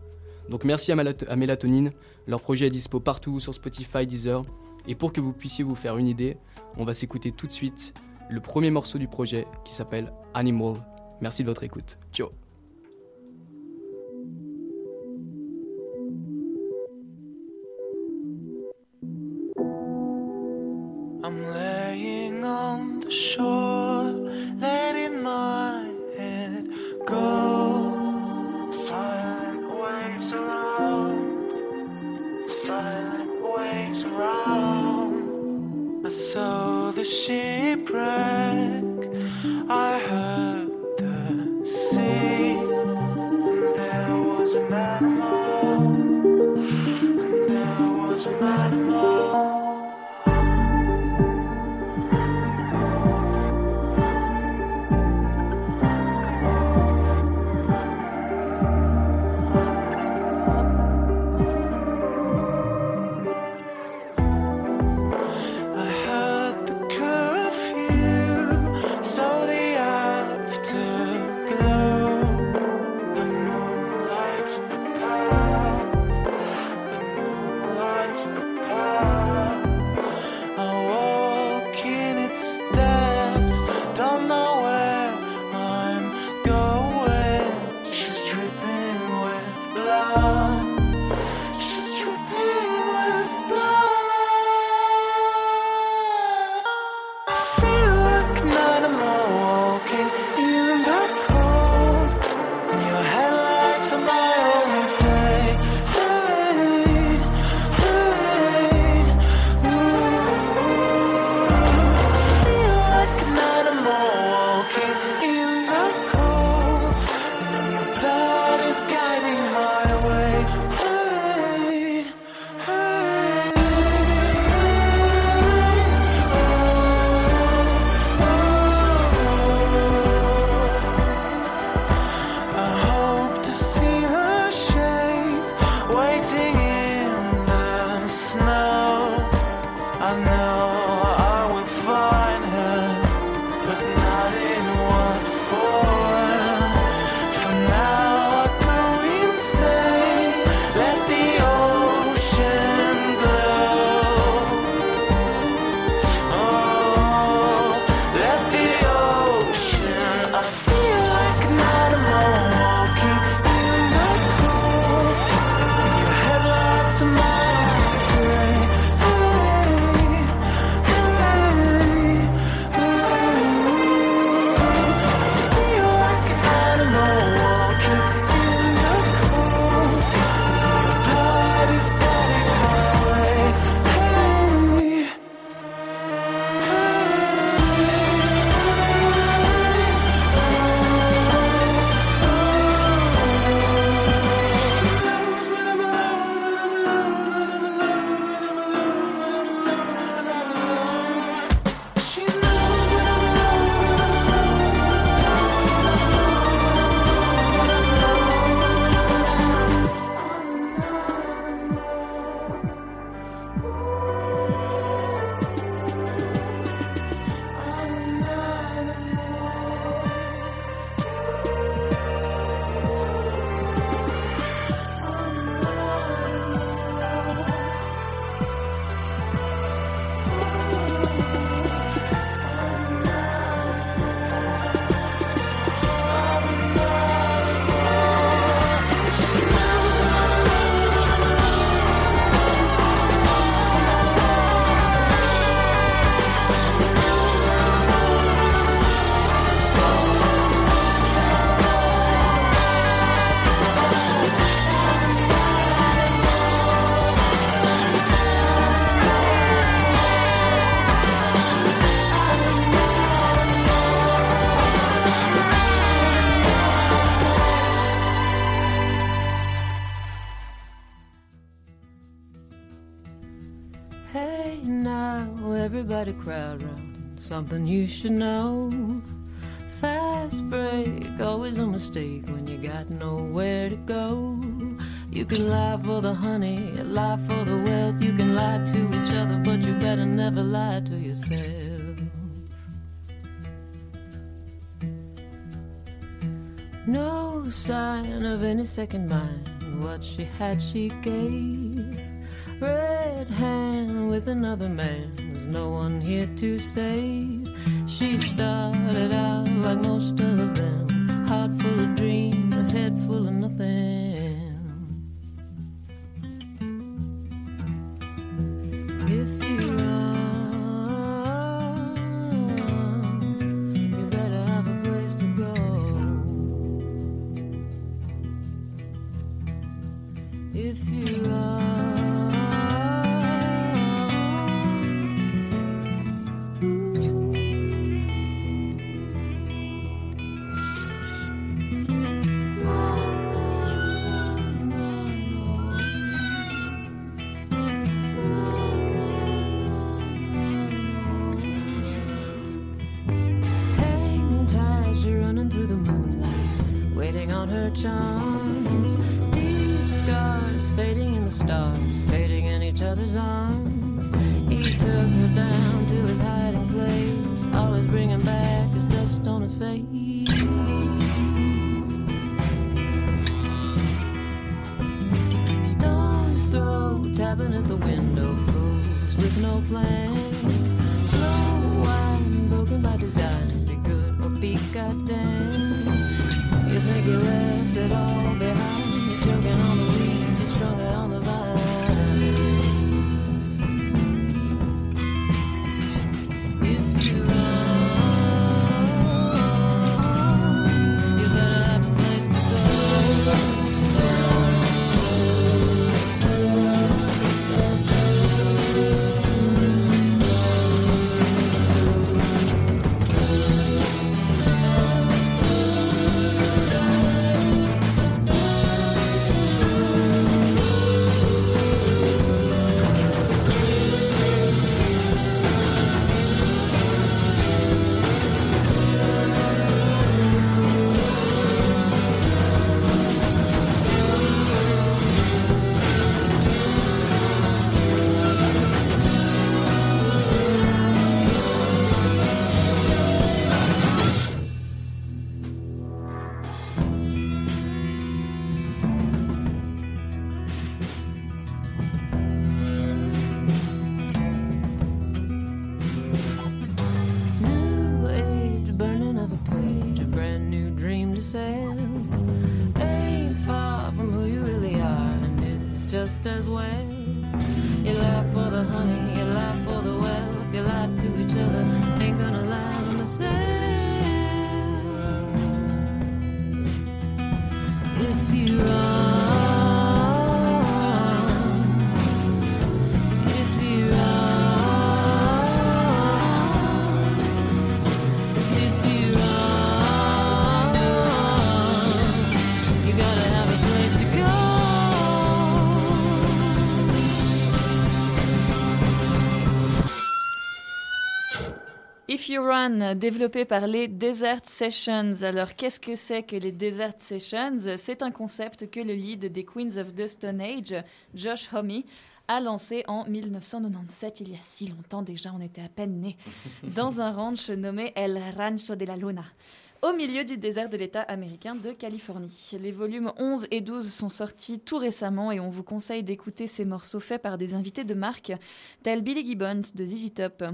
Speaker 7: Donc merci à, à Mélatonine, leur projet est dispo partout sur Spotify, Deezer, et pour que vous puissiez vous faire une idée, on va s'écouter tout de suite le premier morceau du projet qui s'appelle Animal. Merci de votre écoute. Ciao
Speaker 14: I saw the shipwreck, I heard
Speaker 15: quite everybody crowd round. Something you should know. Fast break, always a mistake when you got nowhere to go. You can lie for the honey, lie for the wealth. You can lie to each other, but you better never lie to yourself. No sign of any second mind. What she had, she gave. Red hand with another man. There's no one here to save. She started out like most of them. Heart full of dreams, a head full of nothing. Just as well. You lie for the honey, you lie for the wealth, you lie to each other. Ain't gonna lie to myself. If you run, Run,
Speaker 6: développé par les Desert Sessions. Alors, qu'est-ce que c'est que les Desert Sessions? C'est un concept que le lead des Queens of the Stone Age, Josh Homme, a lancé en 1997, il y a si longtemps déjà, on était à peine nés, dans un ranch nommé El Rancho de la Luna au milieu du désert de l'État américain de Californie. Les volumes 11 et 12 sont sortis tout récemment et on vous conseille d'écouter ces morceaux faits par des invités de marque tels Billy Gibbons de ZZ Top.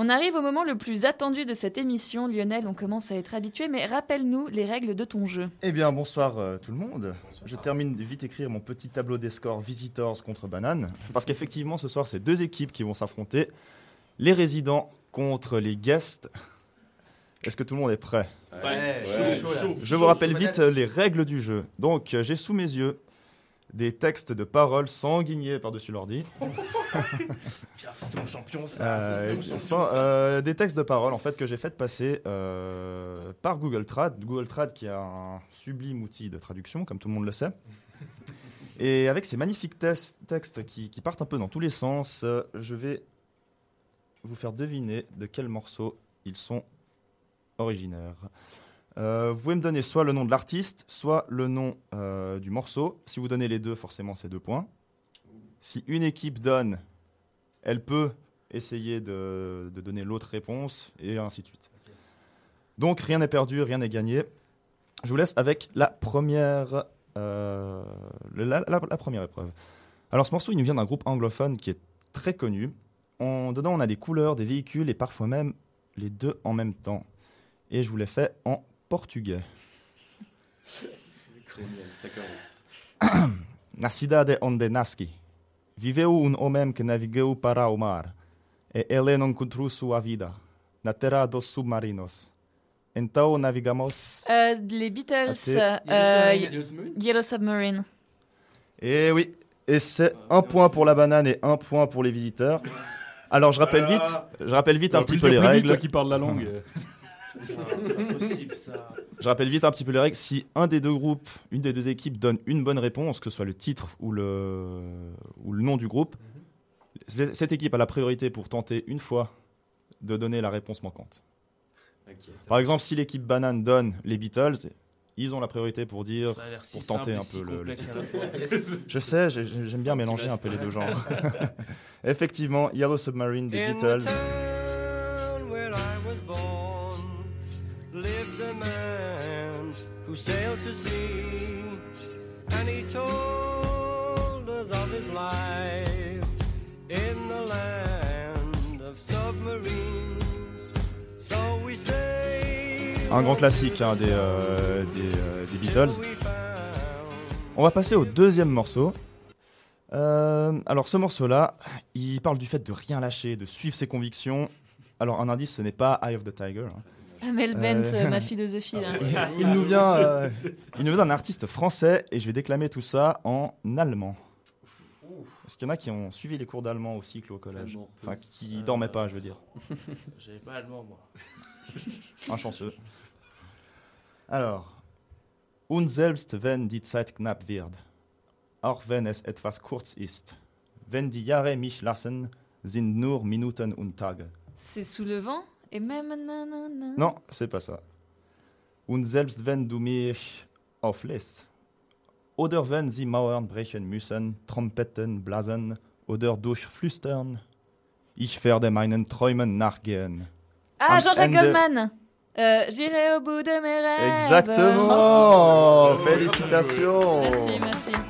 Speaker 6: On arrive au moment le plus attendu de cette émission. Lionel, on commence à être habitué, mais rappelle-nous les règles de ton jeu.
Speaker 3: Eh bien, bonsoir euh, tout le monde. Je termine de vite écrire mon petit tableau des scores Visitors contre Banane. Parce qu'effectivement, ce soir, c'est deux équipes qui vont s'affronter. Les résidents contre les guests. Est-ce que tout le monde est prêt?
Speaker 10: Ouais, chaud, chaud, là.
Speaker 3: Je vous rappelle vite les règles du jeu. Donc, euh, j'ai sous mes yeux des textes de paroles sanguinés par-dessus l'ordi.
Speaker 10: C'est mon champion, ça.
Speaker 3: Euh,
Speaker 10: C'est mon champion,
Speaker 3: sans-
Speaker 10: ça.
Speaker 3: euh, des textes de paroles en fait que j'ai fait passer euh, par Google Trad. Google Trad qui a un sublime outil de traduction, comme tout le monde le sait. Et avec ces magnifiques tes- textes qui, qui partent un peu dans tous les sens, je vais vous faire deviner de quel morceau ils sont originaires. Euh, vous pouvez me donner soit le nom de l'artiste, soit le nom euh, du morceau. Si vous donnez les deux, forcément, c'est deux points. Si une équipe donne, elle peut essayer de, donner l'autre réponse, et ainsi de suite. Donc, rien n'est perdu, rien n'est gagné. Je vous laisse avec la première, euh, la, première épreuve. Alors, ce morceau, il nous vient d'un groupe anglophone qui est très connu. En- dedans, on a des couleurs, des véhicules et parfois même les deux en même temps. Et je vous l'ai fait en portugais.
Speaker 9: Ça commence.
Speaker 3: Na cidade onde nasci, viveu um homem que navegou para o mar, e ele não encontrou sua vida na terra dos submarinos. Então navegamos.
Speaker 6: Euh, les Beatles. Euh,
Speaker 3: Yellow Submarine?
Speaker 6: Yellow Submarine.
Speaker 3: Et oui, et c'est un point pour la banane et un point pour les visiteurs. Alors je rappelle vite, je rappelle vite un petit peu les règles.
Speaker 11: toi qui parles la langue.
Speaker 10: C'est pas possible ça.
Speaker 3: Je rappelle vite un petit peu les règles. Si un des deux groupes, une des deux équipes donne une bonne réponse, que ce soit le titre ou le, ou le nom du groupe, c- cette équipe a la priorité pour tenter une fois de donner la réponse manquante. Par exemple, si l'équipe banane donne les Beatles, ils ont la priorité pour dire,
Speaker 10: si
Speaker 3: pour tenter un
Speaker 10: si
Speaker 3: peu le, le titre. Je sais, j'ai- j'aime bien mélanger un peu les deux genres. Effectivement, Yellow Submarine des
Speaker 16: In
Speaker 3: Beatles.
Speaker 16: To sea, and he told us of his life in the land of submarines. So we say.
Speaker 3: Un grand classique hein, des, euh, des, euh, des Beatles. On va passer au deuxième morceau. Euh, alors ce morceau-là, il parle du fait de rien lâcher, de suivre ses convictions. Alors un indice, ce n'est pas Eye of the Tiger. hein.
Speaker 6: Amel
Speaker 3: Euh,
Speaker 6: Bent, euh, ma philosophie. Là.
Speaker 3: il, nous vient, euh, il nous vient d'un artiste français et je vais déclamer tout ça en allemand. Parce qu'il y en a qui ont suivi les cours d'allemand au cycle au collège. Enfin, qui dormaient pas, je veux dire.
Speaker 10: J'avais pas allemand moi.
Speaker 3: Un chanceux. Alors. Und selbst wenn die Zeit knapp wird, auch wenn es etwas kurz ist, wenn die Jahre mich lassen, sind nur Minuten und Tage.
Speaker 6: C'est sous le vent? Et même. nanana.
Speaker 3: Non, c'est pas ça. Und selbst wenn du mich auflässt, oder wenn sie Mauern brechen müssen, Trompeten blasen oder durchflüstern, ich werde meinen Träumen nachgehen.
Speaker 6: Ah, Jean-Jacques Goldman. Euh, J'irai au bout de mes rêves.
Speaker 3: Exactement Félicitations
Speaker 6: Merci, merci.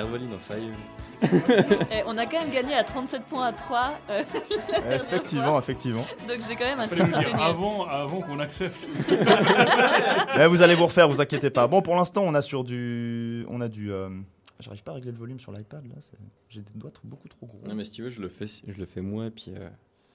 Speaker 9: Herveline en faille.
Speaker 6: Et on a quand même gagné à 37 points à 3. euh,
Speaker 3: Effectivement, effectivement.
Speaker 6: Donc j'ai quand même un
Speaker 11: dire
Speaker 6: tenir.
Speaker 11: avant, avant qu'on accepte.
Speaker 3: Eh, vous allez vous refaire, vous inquiétez pas. Bon, pour l'instant, on a sur du, on a du. euh, J'arrive pas à régler le volume sur l'iPad là. J'ai des doigts trop- beaucoup trop gros.
Speaker 9: Non, mais si tu veux, je le fais, je le fais moins, puis. euh,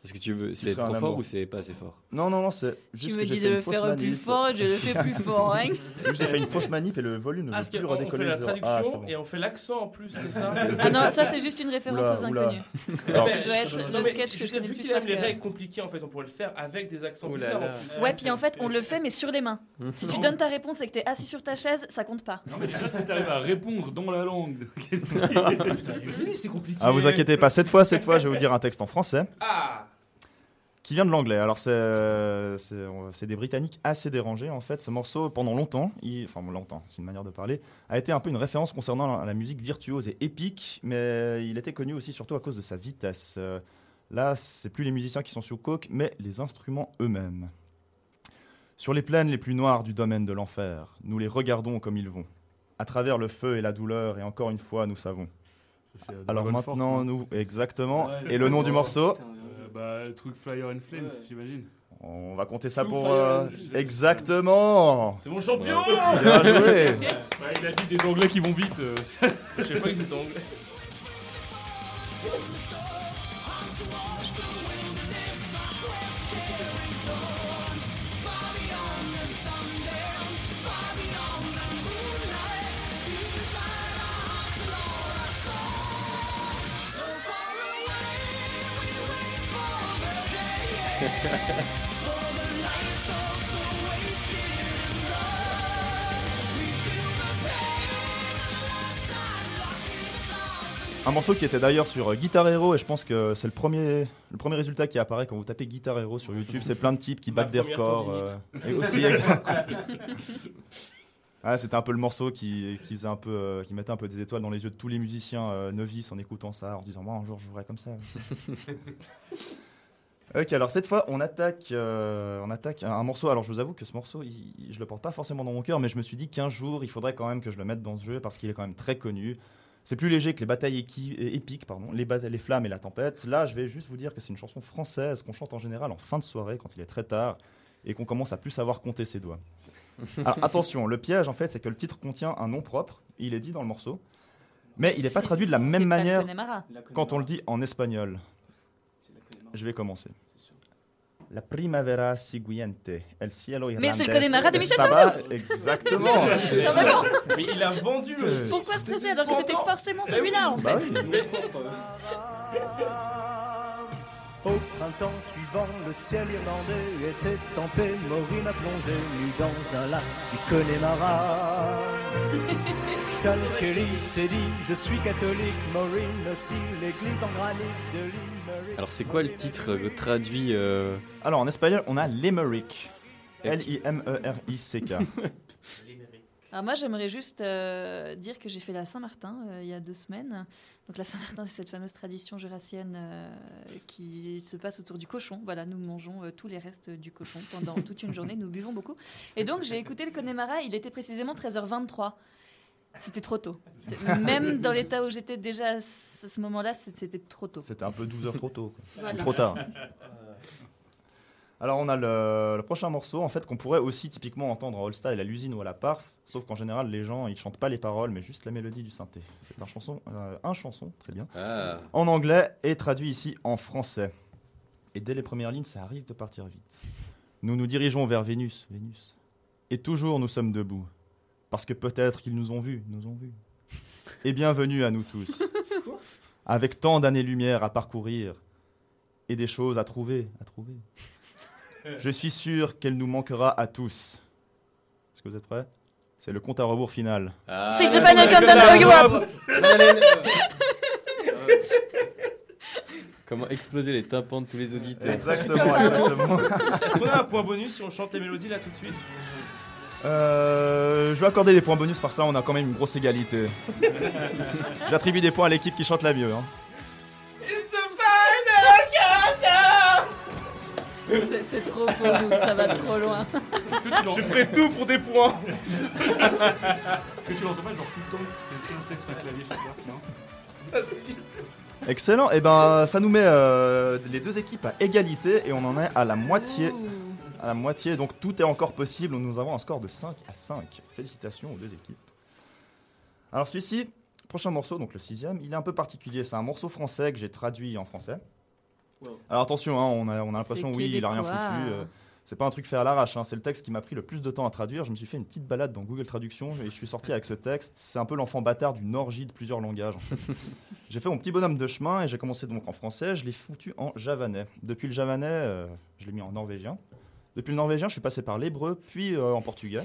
Speaker 9: Est-ce que tu veux. C'est trop fort
Speaker 3: amour.
Speaker 9: ou c'est pas assez fort?
Speaker 3: Non, non, non, c'est
Speaker 6: Tu
Speaker 3: juste
Speaker 6: me
Speaker 3: que j'ai
Speaker 6: dis de le faire plus fort, je le fais plus fort. Hein.
Speaker 3: J'ai fait une fausse manip et le volume ne
Speaker 10: Ah,
Speaker 3: veut
Speaker 10: parce
Speaker 3: plus
Speaker 10: qu'on on fait
Speaker 3: redécoller.
Speaker 10: la traduction
Speaker 3: Ah, bon.
Speaker 10: et on fait l'accent en plus, c'est ça
Speaker 6: Ah non, ça c'est juste une référence
Speaker 3: Oula,
Speaker 6: aux inconnus.
Speaker 3: Alors-
Speaker 6: Ça doit être
Speaker 10: Non,
Speaker 6: le sketch que je connais
Speaker 10: vu
Speaker 6: le plus
Speaker 10: qu'il aime
Speaker 6: par
Speaker 10: les règles compliquées, en fait, on pourrait le faire avec des accents
Speaker 9: là
Speaker 10: bizarres
Speaker 9: là.
Speaker 10: en plus.
Speaker 6: Ouais, puis en fait, on le fait, mais sur les mains. Si tu donnes ta réponse et que t'es assis sur ta chaise, ça compte pas.
Speaker 11: Non, mais déjà, si t'arrives à répondre dans la langue.
Speaker 10: Oui, c'est compliqué.
Speaker 3: Ah, vous inquiétez pas. Cette fois, cette fois, je vais vous dire un texte en français.
Speaker 10: Ah
Speaker 3: qui vient de l'anglais. Alors c'est euh, c'est des Britanniques assez dérangés en fait. Ce morceau pendant longtemps, il- enfin longtemps, c'est une manière de parler, a été un peu une référence concernant la, la musique virtuose et épique, mais il était connu aussi surtout à cause de sa vitesse. Euh, là, c'est plus les musiciens qui sont sous coke, mais les instruments eux-mêmes. Sur les plaines les plus noires du domaine de l'enfer, nous les regardons comme ils vont. À travers le feu et la douleur, et encore une fois, nous savons. Alors
Speaker 11: Force,
Speaker 3: maintenant,
Speaker 11: hein.
Speaker 3: nous, exactement.
Speaker 11: Ouais.
Speaker 3: et le nom du
Speaker 11: Oh,
Speaker 3: morceau
Speaker 11: putain, bah, le truc Flyer and Flames, j'imagine.
Speaker 3: On va compter ça
Speaker 11: Tout
Speaker 3: pour. Euh. Exactement
Speaker 10: C'est mon champion
Speaker 3: Bien joué
Speaker 11: Bah, il a dit des Anglais qui vont vite. euh.
Speaker 10: Je sais pas que c'est anglais.
Speaker 3: Un morceau qui était d'ailleurs sur euh, Guitar Hero et je pense que c'est le premier, le premier résultat qui apparaît quand vous tapez Guitar Hero sur YouTube. C'est plein de types qui battent des records. euh, et aussi, Ah, c'était un peu le morceau qui, qui faisait un peu, euh, qui mettait un peu des étoiles dans les yeux de tous les musiciens euh, novices en écoutant ça, en se disant moi un jour je jouerai comme ça. Ok, alors cette fois on attaque, euh, on attaque un, un morceau. Alors je vous avoue que ce morceau, il- il- je le porte pas forcément dans mon cœur, mais je me suis dit qu'un jour il faudrait quand même que je le mette dans ce jeu parce qu'il est quand même très connu. C'est plus léger que les batailles équi- épiques, pardon, les, bata- les flammes et la tempête. Là, je vais juste vous dire que c'est une chanson française qu'on chante en général en fin de soirée quand il est très tard et qu'on commence à plus savoir compter ses doigts. Alors attention, le piège en fait, c'est que le titre contient un nom propre, il est dit dans le morceau, mais il n'est pas traduit de la même manière quand on le dit en espagnol. Je vais commencer. La primavera siguiente, el cielo
Speaker 6: Mais c'est le
Speaker 3: irlandés
Speaker 6: Connemara de Michel Sardou.
Speaker 3: Exactement.
Speaker 10: Mais il a vendu le.
Speaker 6: Pourquoi stresser alors que c'était forcément celui-là en
Speaker 3: Bah
Speaker 6: fait
Speaker 3: oui.
Speaker 16: Au printemps suivant, le ciel irlandais était tempé. Maureen a plongé nu dans un lac du Connemara. Sean Kelly s'est dit Je suis catholique, Maureen aussi, l'église en granit de Limerick.
Speaker 9: Alors c'est quoi le titre euh, traduit euh,
Speaker 3: Alors en espagnol, on a Limerick. L-I-M-E-R-I-C-K.
Speaker 6: Alors moi j'aimerais juste euh, dire que j'ai fait la Saint-Martin euh, il y a deux semaines. Donc la Saint-Martin c'est cette fameuse tradition jurassienne euh, qui se passe autour du cochon. Voilà, nous mangeons euh, tous les restes du cochon pendant toute une journée, nous buvons beaucoup. Et donc j'ai écouté le Connemara, il était précisément 13h23. C'était trop tôt. Même dans l'état où j'étais déjà à ce ce moment-là, c'était trop tôt.
Speaker 3: C'était un peu 12 heures trop tôt.
Speaker 6: Voilà.
Speaker 3: Trop tard. Alors on a le, le prochain morceau en fait qu'on pourrait aussi typiquement entendre en All Style à l'usine ou à la Parf, sauf qu'en général les gens ils chantent pas les paroles mais juste la mélodie du synthé. C'est un chanson, euh, un chanson très bien,
Speaker 9: Ah.
Speaker 3: en anglais et traduit ici en français. Et dès les premières lignes ça risque de partir vite. Nous nous dirigeons vers Vénus, Vénus, et toujours nous sommes debout, parce que peut-être qu'ils nous ont vus, nous ont vus. Et bienvenue à nous tous, avec tant d'années-lumière à parcourir et des choses à trouver, à trouver. Je suis sûr qu'elle nous manquera à tous. Est-ce que vous êtes prêts? C'est le compte à rebours final.
Speaker 9: Ah.
Speaker 6: C'est the final countdown.
Speaker 9: Comment exploser les tympans de tous les auditeurs
Speaker 3: Exactement, exactement.
Speaker 10: Est-ce qu'on a un point bonus si on chante les mélodies là tout de suite?
Speaker 3: Euh, je vais accorder des points bonus par ça, on a quand même une grosse égalité. J'attribue des points à l'équipe qui chante la mieux. hein.
Speaker 6: C'est- C'est trop pour nous, ça va trop loin.
Speaker 10: Je ferai tout pour des points.
Speaker 11: Est-ce que tu l'entends pas genre tout le temps Quelqu'un teste un clavier Non?
Speaker 3: Excellent, et ben ça nous met euh, les deux équipes à égalité et on en est à la moitié. À la moitié, donc tout est encore possible. Nous avons un score de 5 à 5. Félicitations aux deux équipes. Alors celui-ci, prochain morceau, donc le sixième, il est un peu particulier. C'est un morceau français que j'ai traduit en français. Alors attention, hein, on a, on a l'impression, oui, il a rien foutu. euh, c'est pas un truc fait à l'arrache, hein, c'est le texte qui m'a pris le plus de temps à traduire. Je me suis fait une petite balade dans Google Traduction et je suis sorti avec ce texte. C'est un peu l'enfant bâtard d'une orgie de plusieurs langages. En fait. j'ai fait mon petit bonhomme de chemin et j'ai commencé donc en français. Je l'ai foutu en javanais. Depuis le javanais, euh, je l'ai mis en norvégien. Depuis le norvégien, je suis passé par l'hébreu, puis euh, en portugais.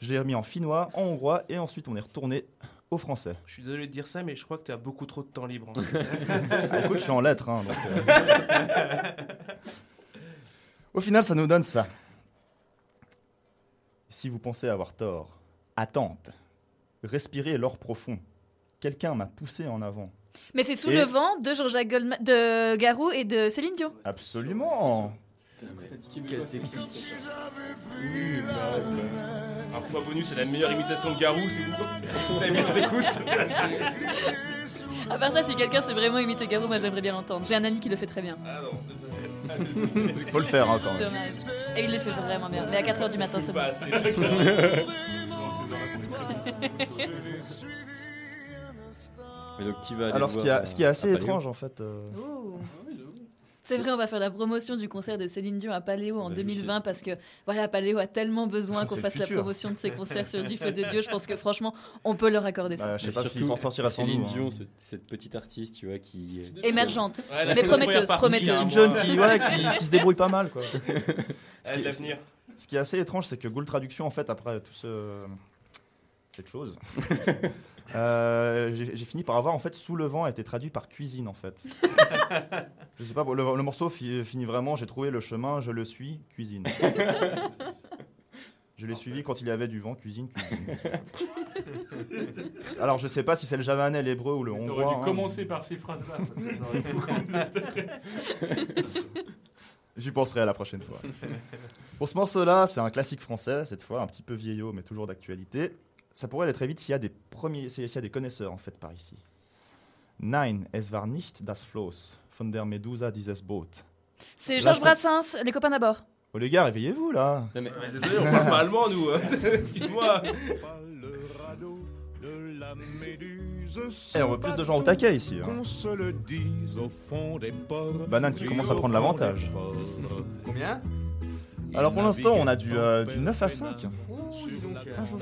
Speaker 3: Je l'ai remis en finnois, en hongrois et ensuite on est retourné au français.
Speaker 10: Je suis désolé de dire ça, mais je crois que tu as beaucoup trop de temps libre.
Speaker 3: Ah, écoute, je suis en lettres. hein, donc, euh. Au final, ça nous donne ça. Si vous pensez avoir tort, attente. Respirez l'or profond. Quelqu'un m'a poussé en avant.
Speaker 6: Mais c'est sous
Speaker 3: Et-
Speaker 6: le vent de Jean-Jacques Goldman, de Garou et de Céline Dion.
Speaker 3: Absolument.
Speaker 10: Un point bonus, c'est la meilleure imitation de Garou, c'est vous. T'as d'écoute
Speaker 6: À part ça, si quelqu'un sait vraiment imiter Garou, moi j'aimerais bien l'entendre. J'ai un ami qui le fait très bien.
Speaker 10: Ah non, désolé.
Speaker 3: Faut le faire hein, quand même.
Speaker 6: Dommage. Et il le fait vraiment bien. Mais à 4h du matin seulement.
Speaker 10: Pas assez.
Speaker 9: Mais donc qui va aller
Speaker 3: Alors,
Speaker 9: le
Speaker 3: ce qui, est-
Speaker 9: voir,
Speaker 3: ce qui est
Speaker 9: euh,
Speaker 3: assez étrange en fait. euh,
Speaker 6: C'est vrai, on va faire la promotion du concert de Céline Dion à Paléo en
Speaker 9: Bah,
Speaker 6: 2020 parce que voilà, Paléo a tellement besoin qu'on fasse la promotion de ses concerts sur Du Feu de Dieu. Je pense que franchement, on peut leur accorder ça.
Speaker 3: Bah, je sais
Speaker 9: Mais
Speaker 3: pas
Speaker 9: surtout,
Speaker 3: s'il s'en sortira sans
Speaker 9: Céline
Speaker 3: nous. hein.
Speaker 9: Dion, ce- cette petite artiste, tu vois, qui. euh,
Speaker 6: Émergente,
Speaker 10: Ouais,
Speaker 6: mais prometteuse,
Speaker 10: partie,
Speaker 6: prometteuse.
Speaker 10: hein,
Speaker 3: Petite
Speaker 10: moi.
Speaker 3: jeune qui, ouais, qui, qui se débrouille pas mal. Quoi. Ce
Speaker 10: Elle
Speaker 3: qui-
Speaker 10: a de l'avenir.
Speaker 3: Ce qui est assez étrange, c'est que Ghoul Traduction, en fait, après tout ce... cette chose, euh, j'ai fini par avoir, en fait, Sous le vent a été traduit par cuisine, en fait. je sais pas, le, le morceau fi- finit vraiment, j'ai trouvé le chemin, je le suis, cuisine. Je l'ai suivi quand il y avait du vent, cuisine, cuisine. Alors, je sais pas si c'est le javanais, l'hébreu ou le
Speaker 11: T'aurais
Speaker 3: hongrois.
Speaker 11: dû
Speaker 3: hein.
Speaker 11: commencer par ces phrases-là, parce que ça aurait beaucoup plus intéressant.
Speaker 3: J'y penserai à la prochaine fois. Pour ce morceau-là, c'est un classique français, cette fois, un petit peu vieillot, mais toujours d'actualité. Ça pourrait aller très vite s'il y a des premiers, s'il y a des connaisseurs, en fait, par ici. Nein, es war nicht das Floß von der Medusa dieses Boot.
Speaker 6: C'est Georges Brassens, les copains d'abord.
Speaker 3: Oh les gars, réveillez-vous là
Speaker 9: Non, mais-
Speaker 10: Ouais, Désolé, on parle pas allemand, nous. hein. Excuse-moi.
Speaker 3: Eh, on veut plus de gens au taquet ici. hein.
Speaker 17: Qu'on se le dise au fond des ports.
Speaker 3: Banane qui commence à prendre l'avantage.
Speaker 12: Combien?
Speaker 3: Alors pour l'instant, on a du, euh, du 9 à 5.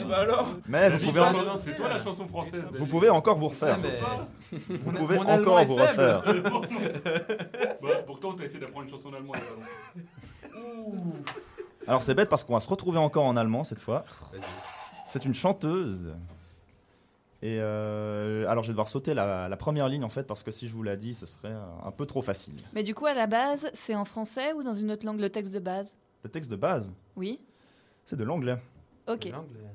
Speaker 10: Bah alors
Speaker 3: Mais vous pouvez, en-
Speaker 11: C'est toi la chanson française.
Speaker 3: vous pouvez encore vous refaire. Vous pouvez encore vous refaire.
Speaker 11: Bah, pourtant, t'as essayé d'apprendre une chanson en allemand.
Speaker 3: Alors c'est bête parce qu'on va se retrouver encore en allemand cette fois. C'est une chanteuse. Et euh, alors je vais devoir sauter la, la première ligne en fait parce que si je vous la dis ce serait un peu trop facile.
Speaker 6: Mais du coup, à la base, c'est en français ou dans une autre langue le texte de base?
Speaker 3: Le texte de base,
Speaker 6: Oui
Speaker 3: c'est de l'anglais
Speaker 6: Ok.
Speaker 12: L'anglais.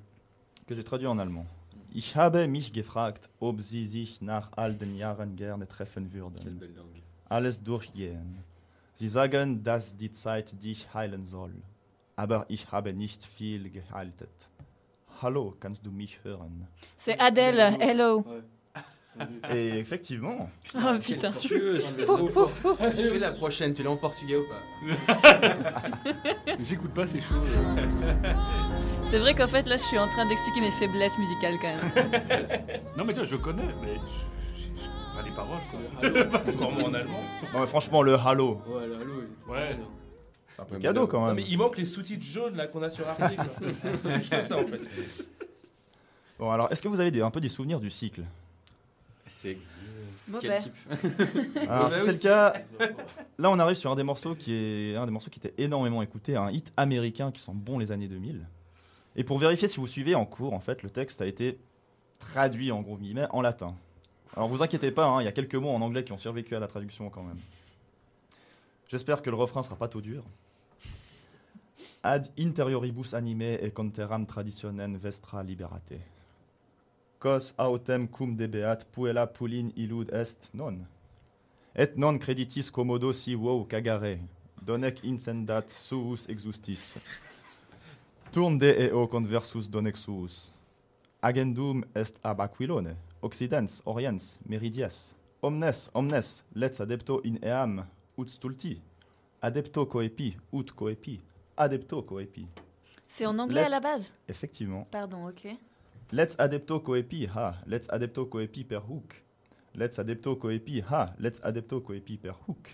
Speaker 3: que j'ai traduit en allemand. Ich habe mich gefragt, ob sie sich nach all den Jahren gerne treffen würden. Alles durchgehen. Sie sagen, dass die Zeit dich heilen soll. Aber ich habe nicht viel gehalten. Hallo, kannst du mich hören?
Speaker 6: C'est Adèle, Hello.
Speaker 3: Et effectivement,
Speaker 6: Oh putain.
Speaker 9: Dieu, c'est trop fort.
Speaker 12: Est-ce que la prochaine, tu l'as en portugais ou pas
Speaker 11: J'écoute pas ces choses.
Speaker 6: C'est vrai qu'en fait, là, je suis en train d'expliquer mes faiblesses musicales quand même.
Speaker 11: Non, mais ça, je connais, mais je- je- je- pas les paroles, ça.
Speaker 10: C'est encore moins en allemand.
Speaker 3: non mais franchement le halo,
Speaker 7: Ouais, allô, il-
Speaker 11: Ouais.
Speaker 3: c'est un peu cadeau quand
Speaker 10: Non,
Speaker 3: même.
Speaker 10: mais il manque les sous-titres jaunes là qu'on a sur Arte. Juste ça en fait.
Speaker 3: Bon alors, est-ce que vous avez des- un peu des souvenirs du cycle?
Speaker 9: C'est. Quel type?
Speaker 3: Alors si c'est le cas, là on arrive sur un des morceaux qui est un des morceaux qui était énormément écouté, un hit américain qui sent bon les années 2000. Et pour vérifier si vous suivez en cours, en fait, le texte a été traduit en gros guillemets en latin. Alors vous inquiétez pas, hein, il y a quelques mots en anglais qui ont survécu à la traduction quand même. J'espère que le refrain sera pas trop dur. Ad interioribus anime et conteram traditionem vestra liberate. Cos autem cum debeat puella pulin illud est non. Et non creditis commodo si wow cagare. Donec incendat suus exustis. Turn de eo conversus donec suus. Agendum est ab aquilone. Occidens, oriens, meridies. Omnes, omnes, let's adepto in eam, ut stulti. Adepto coepi, ut coepi. Adepto coepi.
Speaker 6: C'est en anglais
Speaker 3: Let-
Speaker 6: à la base?
Speaker 3: Effectivement.
Speaker 6: Pardon, ok.
Speaker 3: Let's adepto coepi, ha. Let's adepto coepi per hook. Let's adepto coepi, ha. Let's adepto coepi per hook.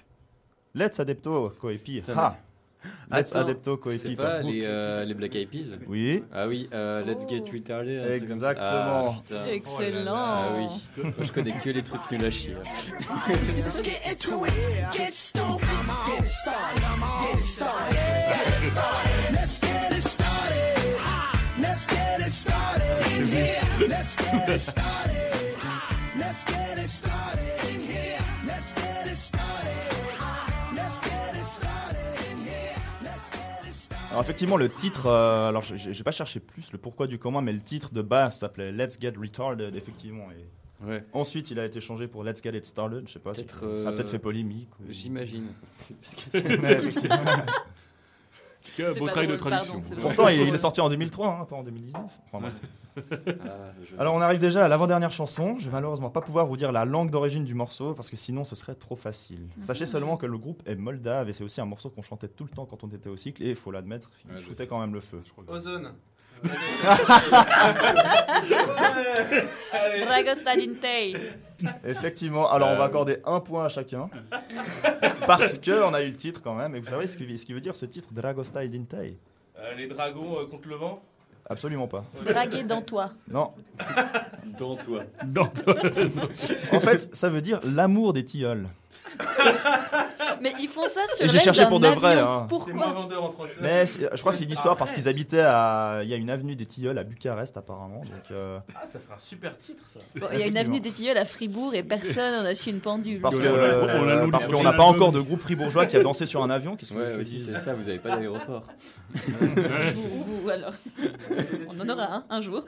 Speaker 3: Let's adepto coepi, ha. Let's
Speaker 9: Attends,
Speaker 3: adepto coepi
Speaker 9: C'est
Speaker 3: per
Speaker 9: pas
Speaker 3: hook.
Speaker 9: les, euh, les Black Eyed Peas?
Speaker 3: Oui.
Speaker 9: Ah oui, euh, Let's Get. Retarded. un truc comme ça.
Speaker 3: Exactement.
Speaker 9: Ah, putain.
Speaker 6: Excellent.
Speaker 9: Ah oui. Moi, je connais que les trucs nuls à chier.
Speaker 14: Let's get into it. Get stoked. Get it started. Get it started. Get it started. Let's get it started. Let's get it started in here. Let's get it started. Let's get it started in here. Let's get it started. Let's get it started in here. Let's get it started.
Speaker 3: Alors effectivement, le titre, euh, alors j'ai j'ai pas cherché plus le pourquoi du comment, mais le titre de base s'appelait Let's Get Retarded, effectivement. Et
Speaker 9: Ouais.
Speaker 3: ensuite, il a été changé pour Let's Get It Started. Je sais pas, si- ça a
Speaker 9: euh,
Speaker 3: peut-être fait polémique. ou-
Speaker 9: J'imagine. C'est parce que c'est-
Speaker 3: Mais effectivement.
Speaker 11: En tout cas,
Speaker 6: C'est
Speaker 11: beau travail de traduction.
Speaker 6: pardon.
Speaker 3: Pourtant, il, il est sorti en 2003, hein, pas en 2019. Enfin, bref.
Speaker 9: Ah,
Speaker 3: Alors on arrive déjà à l'avant-dernière chanson. Je vais malheureusement pas pouvoir vous dire la langue d'origine du morceau parce que sinon ce serait trop facile. Sachez seulement que le groupe est moldave et c'est aussi un morceau qu'on chantait tout le temps quand on était au cycle et il faut l'admettre, il
Speaker 9: Ouais,
Speaker 3: foutait quand même le feu.
Speaker 12: Ozone.
Speaker 3: Effectivement, alors on va
Speaker 9: Euh.
Speaker 3: accorder un point à chacun. Parce que on a eu le titre quand même. Et vous savez ce que- ce qui veut dire ce titre Dragostai Dintei
Speaker 10: Euh, les dragons euh, contre le vent?
Speaker 3: Absolument pas.
Speaker 6: Draguer dans toi.
Speaker 3: Non.
Speaker 9: Dans toi.
Speaker 11: Dans toi.
Speaker 3: En fait, ça veut dire l'amour des tilleuls.
Speaker 6: Mais ils font ça sur
Speaker 3: Et j'ai cherché pour de vrai. hein.
Speaker 6: Pourquoi
Speaker 12: vendeur en français.
Speaker 3: Mais c'est- je crois que c'est une histoire parce qu'ils habitaient à. Il y a une avenue des tilleuls à Bucarest apparemment. Donc, euh,
Speaker 10: Ah, ça ferait un super titre ça.
Speaker 6: Bon, Il y a une avenue des tilleuls à Fribourg et personne n'a su une pendule.
Speaker 3: Parce euh, qu'on
Speaker 11: l'a
Speaker 3: n'a pas encore de groupe fribourgeois qui a dansé sur un avion. Qu'est-ce que
Speaker 9: Ouais, aussi,
Speaker 3: dis
Speaker 9: c'est ça, vous avez pas d'aéroport.
Speaker 6: vous, vous, alors. On en aura un, un jour.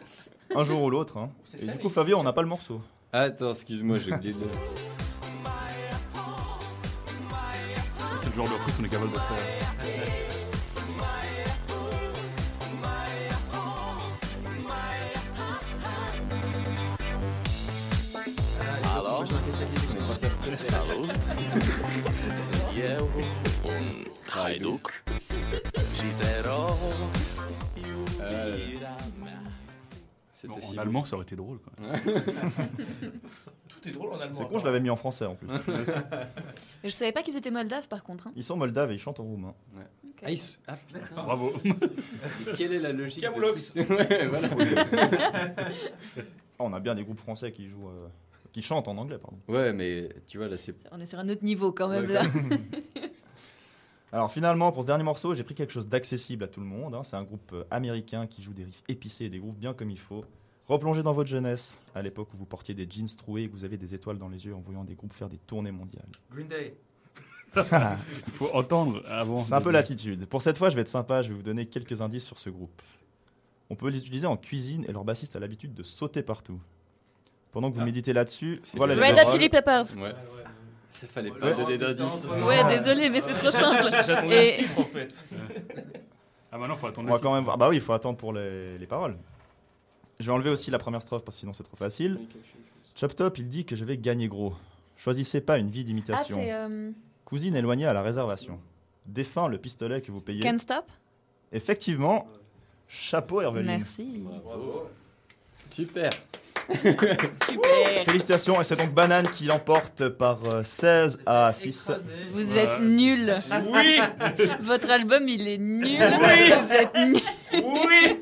Speaker 3: Un jour ou l'autre. hein.
Speaker 10: C'est
Speaker 3: Et
Speaker 10: ça,
Speaker 3: du coup, Flavio, on n'a pas le morceau.
Speaker 9: Attends, excuse-moi, j'ai oublié de.
Speaker 11: C'est le genre de reprise qu'on est capable de faire.
Speaker 14: Salut. Un
Speaker 11: Bon,
Speaker 9: si
Speaker 11: en
Speaker 9: beau.
Speaker 11: allemand, ça aurait été drôle. Quoi.
Speaker 10: Tout est drôle en allemand.
Speaker 3: C'est con, je l'avais mis en français en plus.
Speaker 6: Je savais pas qu'ils étaient moldaves par contre. hein.
Speaker 3: Ils sont moldaves et ils chantent en roumain.
Speaker 6: Ok.
Speaker 9: Ah, ah, d'accord.
Speaker 11: Bravo.
Speaker 9: Quelle est la logique de
Speaker 10: Camoulox.
Speaker 9: tout ça Ouais, voilà.
Speaker 3: Ah, on a bien des groupes français qui jouent, euh, qui chantent en anglais, pardon.
Speaker 9: Ouais, mais tu vois, là, c'est.
Speaker 6: On est sur un autre niveau quand même
Speaker 9: Ouais,
Speaker 6: là.
Speaker 3: Alors finalement, pour ce dernier morceau, j'ai pris quelque chose d'accessible à tout le monde. hein. C'est un groupe euh, américain qui joue des riffs épicés et des grooves bien comme il faut. Replongez dans votre jeunesse, à l'époque où vous portiez des jeans troués et que vous avez des étoiles dans les yeux en voyant des groupes faire des tournées mondiales.
Speaker 12: Green Day.
Speaker 11: Il faut entendre avant.
Speaker 3: C'est un peu l'attitude. Pour cette fois, je vais être sympa, je vais vous donner quelques indices sur ce groupe. On peut les utiliser en cuisine et leur bassiste a l'habitude de sauter partout. Pendant que vous
Speaker 9: Ah.
Speaker 3: méditez là-dessus,
Speaker 9: C'est
Speaker 3: voilà
Speaker 9: le
Speaker 3: les
Speaker 6: Red Hot
Speaker 3: paroles.
Speaker 6: Chili Peppers.
Speaker 9: Ouais. Ça fallait pas
Speaker 3: Ouais.
Speaker 9: donner d'indices.
Speaker 6: Ouais, désolé, mais c'est trop simple.
Speaker 10: J'attendais le titre en fait.
Speaker 11: Ah, maintenant, faut attendre
Speaker 3: On
Speaker 11: le
Speaker 3: va quand même voir. Bah oui, il faut attendre pour les, les paroles. Je vais enlever aussi la première strophe parce que sinon c'est trop facile. Chop Top, il dit que je vais gagner gros. Choisissez pas une vie
Speaker 6: Ah,
Speaker 3: d'imitation.
Speaker 6: c'est euh,
Speaker 3: Cousine éloignée à la réservation. Défunt le pistolet que vous payez.
Speaker 6: Can't Stop?
Speaker 3: Effectivement, chapeau Herveline.
Speaker 6: Merci.
Speaker 9: Super.
Speaker 6: Super.
Speaker 3: Félicitations, et c'est donc Banane qui l'emporte par euh, 16 à 6.
Speaker 6: Vous êtes nuls.
Speaker 10: Oui
Speaker 6: Votre album, il est nul.
Speaker 10: Oui.
Speaker 6: Vous êtes nuls.
Speaker 10: Oui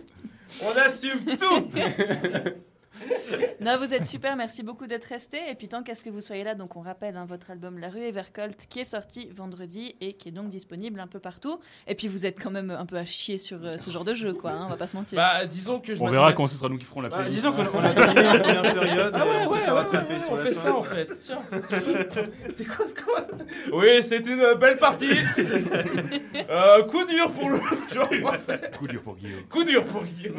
Speaker 10: On assume tout
Speaker 6: Non, vous êtes super. Merci beaucoup d'être restés. Et puis, tant qu'à ce que vous soyez là, donc on rappelle hein, votre album La rue Evercolt qui est sorti vendredi et qui est donc disponible un peu partout. Et puis, vous êtes quand même un peu à chier sur euh, ce genre de jeu, quoi. hein, on va pas se mentir.
Speaker 10: Bah, disons que je
Speaker 11: On verra quand ce sera nous qui ferons la
Speaker 12: Bah,
Speaker 11: playlist.
Speaker 12: disons qu'on on a dominé en première période.
Speaker 10: Ah
Speaker 12: et
Speaker 10: ouais,
Speaker 12: on s'est
Speaker 10: ouais,
Speaker 12: fait
Speaker 10: ouais, ouais, on
Speaker 12: la
Speaker 10: fait
Speaker 12: fin.
Speaker 10: ça en fait. Tiens. C'est quoi ce comment- Oui, c'est une belle partie. Euh, coup dur pour le joueur français.
Speaker 11: Coup dur pour Guillaume.
Speaker 10: Coup dur pour Guillaume.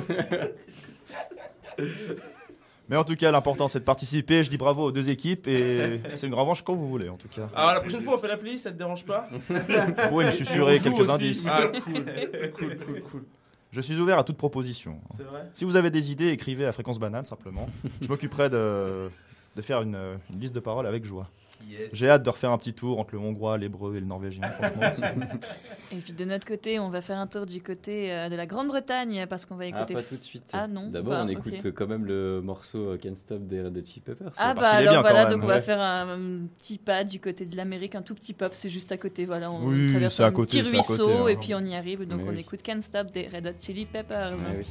Speaker 3: Mais en tout cas, l'important c'est de participer. Je dis bravo aux deux équipes et c'est une revanche quand vous voulez en tout cas.
Speaker 10: Alors la prochaine fois on fait la playlist, ça te dérange pas
Speaker 3: Vous pouvez me susurrer quelques
Speaker 10: aussi.
Speaker 3: indices.
Speaker 10: Ah cool, cool, cool, cool.
Speaker 3: Je suis ouvert à toute proposition.
Speaker 10: C'est vrai
Speaker 3: Si vous avez des idées, écrivez à Fréquence Banane simplement. Je m'occuperai de, de faire une, une liste de paroles avec joie.
Speaker 12: Yes.
Speaker 3: J'ai hâte de refaire un petit tour entre le hongrois, l'hébreu et le norvégien.
Speaker 6: Et puis, de notre côté, on va faire un tour du côté euh, de la Grande-Bretagne parce qu'on va
Speaker 9: Ah,
Speaker 6: écouter.
Speaker 9: pas tout de suite.
Speaker 6: Ah non.
Speaker 9: D'abord,
Speaker 6: bah,
Speaker 9: on écoute quand même le morceau Can't Stop des Red Hot Chili Peppers.
Speaker 6: Ah
Speaker 3: parce
Speaker 6: bah
Speaker 3: qu'il est
Speaker 6: alors
Speaker 3: bien, quand
Speaker 6: voilà, donc on va faire un, un petit pas du côté de l'Amérique, un tout petit pop, c'est juste à côté, voilà, on
Speaker 3: Oui,
Speaker 6: traverse
Speaker 3: c'est à
Speaker 6: un
Speaker 3: côté,
Speaker 6: petit
Speaker 3: c'est à côté,
Speaker 6: ruisseau
Speaker 3: hein.
Speaker 6: et puis on y arrive, donc
Speaker 9: Mais
Speaker 6: on
Speaker 9: oui.
Speaker 6: écoute Can't Stop des Red Hot Chili Peppers.
Speaker 9: Ah oui.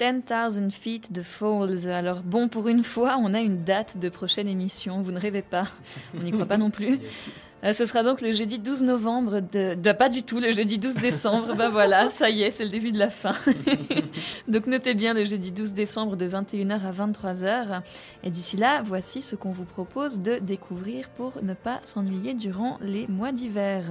Speaker 6: 10,000 Feet de Falls. Alors bon, pour une fois, on a une date de prochaine émission. Vous ne rêvez pas. On n'y croit pas non plus. Euh, Ce sera donc le jeudi 12 novembre de, de- pas du tout le jeudi 12 décembre. bah voilà, ça y est, c'est le début de la fin. donc notez bien le jeudi 12 décembre de 21h à 23h. Et d'ici là, voici ce qu'on vous propose de découvrir pour ne pas s'ennuyer durant les mois d'hiver.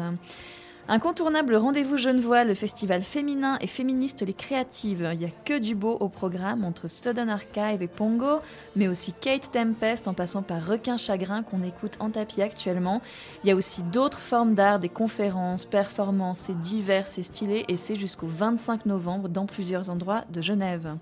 Speaker 6: Incontournable rendez-vous Genevois, le festival féminin et féministe Les Créatives. Il n'y a que du beau au programme entre Sudden Archive et Pongo, mais aussi Kate Tempest en passant par Requin Chagrin qu'on écoute en tapis actuellement. Il y a aussi d'autres formes d'art, des conférences, performances, c'est divers, c'est stylé et c'est jusqu'au 25 novembre dans plusieurs endroits de Genève.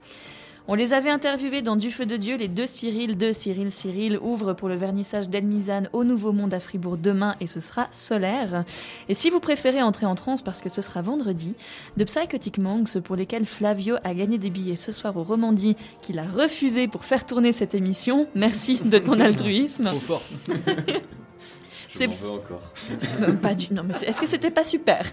Speaker 6: On les avait interviewés dans Du Feu de Dieu, les deux Cyril, deux Cyril Cyril, ouvrent pour le vernissage d'Elmisane au Nouveau Monde à Fribourg demain et ce sera solaire. Et si vous préférez entrer en transe parce que ce sera vendredi, de Psychotic Monks pour lesquels Flavio a gagné des billets ce soir au Romandie, qu'il a refusé pour faire tourner cette émission, merci de ton altruisme.
Speaker 9: Trop fort.
Speaker 6: C'est
Speaker 9: veux encore.
Speaker 6: Même pas du. Non, mais est-ce que c'était pas super?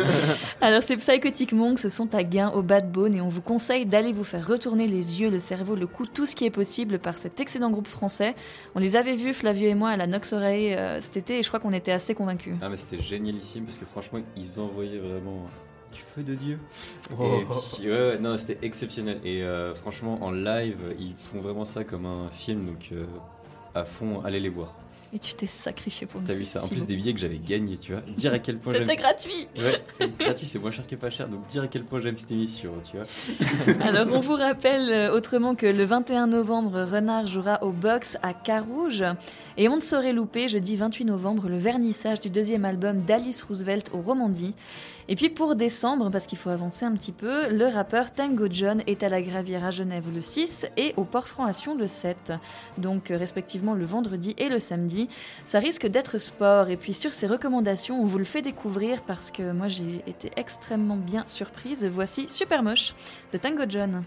Speaker 6: Alors, ces Psychotic Monks sont à gain au Bad et on vous conseille d'aller vous faire retourner les yeux, le cerveau, le cou, tout ce qui est possible par cet excellent groupe français. On les avait vus, Flavio et moi, à la Nox Oreille euh, cet été et je crois qu'on était assez convaincus.
Speaker 9: Ah mais c'était génialissime parce que franchement ils envoyaient vraiment du feu de Dieu.
Speaker 10: Oh.
Speaker 9: Et puis, ouais, ouais, non c'était exceptionnel et euh, franchement en live ils font vraiment ça comme un film donc euh, à fond allez les voir.
Speaker 6: Et tu t'es sacrifié pour nous.
Speaker 9: T'as vu ça En plus des billets que j'avais gagnés tu vois. Dire à quel point
Speaker 6: C'était
Speaker 9: j'aime-
Speaker 6: gratuit.
Speaker 9: Ouais, gratuit c'est moins cher que pas cher donc dire à quel point j'aime cette émission tu vois.
Speaker 6: Alors, on vous rappelle euh, autrement que le 21 novembre, Renard jouera au box à Carouge. Et on ne saurait louper, jeudi 28 novembre, le vernissage du deuxième album d'Alice Roosevelt au Romandie. Et puis pour décembre, parce qu'il faut avancer un petit peu, le rappeur Tango John est à la Gravière à Genève le 6 et au Port-Franc à Sion le 7. Donc euh, respectivement le vendredi et le samedi. Ça risque d'être sport. Et puis sur ces recommandations, on vous le fait découvrir parce que moi j'ai été extrêmement bien surprise. Voici Super Moche de Tango John.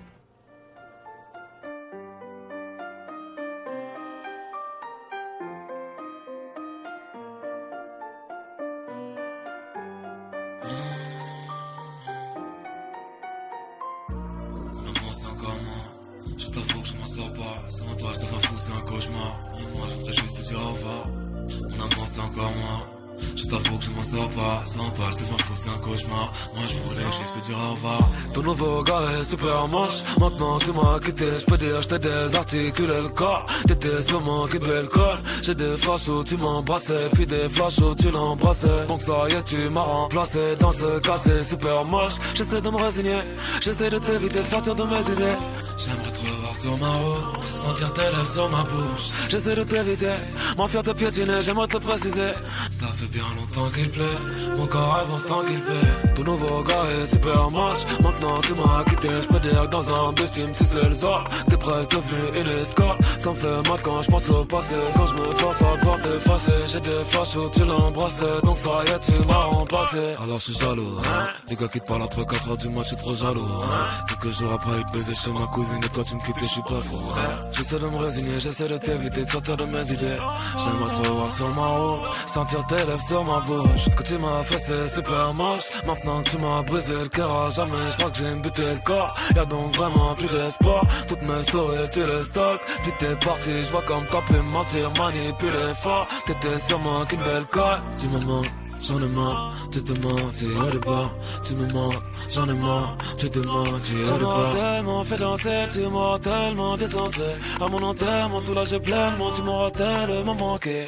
Speaker 18: Sans toi, je deviens fou, c'est un cauchemar. Moi, je voulais juste te dire au revoir. Ton nouveau gars est super moche. Maintenant, tu m'as quitté. Je peux dire, je t'ai désarticulé le corps. T'étais sûrement qui devait le. J'ai des flashs où tu m'embrassais. Puis des flashs où tu l'embrassais. Donc, ça y est, tu m'as remplacé. Dans ce cas, c'est super moche. J'essaie de me résigner. J'essaie de t'éviter de sortir de mes idées. J'aimerais revoir sur ma route. Sentir tes lèvres sur ma bouche. J'essaie de t'éviter. M'enfuir te piétiner. J'aimerais te préciser. Ça fait bien longtemps qu'il plaît. Mon corps avance tant qu'il paie. Ton nouveau gars est super moche. Maintenant, tu m'as quitté. Je peux dire que dans un bus, tu me suces le sort. T'es presque devenu une escorte. Ça me fait mal quand je pense au passé. Quand je me force à voir t'effacer. J'ai des flashs où tu l'embrassais. Donc ça y est, tu m'as remplacé. Alors je suis jaloux. Hein. Les gars qui te parlent après 4 heures du match, je suis trop jaloux. Hein. Quelques jours après, il te chez ma cousine. Et toi, tu me quittais, je suis pas fou. Hein. J'essaie de me résigner, j'essaie de t'éviter de sortir de mes idées. J'aimerais te revoir sur ma route. Sentir tes lèvres sur ma bouche. Ce que tu m'as fait, c'est super moche. Maintenant que tu m'as brisé le cœur jamais, je crois que j'ai buté le corps. Y'a donc vraiment plus d'espoir. Toutes mes stories, tu les stalk. Puis t'es parti, je vois comme t'as pu me mentir, manipuler fort. T'étais sûrement qu'une belle colle. Tu me mens. J'en ai marre, tu te menti au départ Tu me mens, j'en ai marre, tu te menti au
Speaker 19: Tu
Speaker 18: départ
Speaker 19: tellement fait danser, tu m'auras tellement décentré. À mon enterrement, soulagé pleinement, tu m'auras tellement manqué.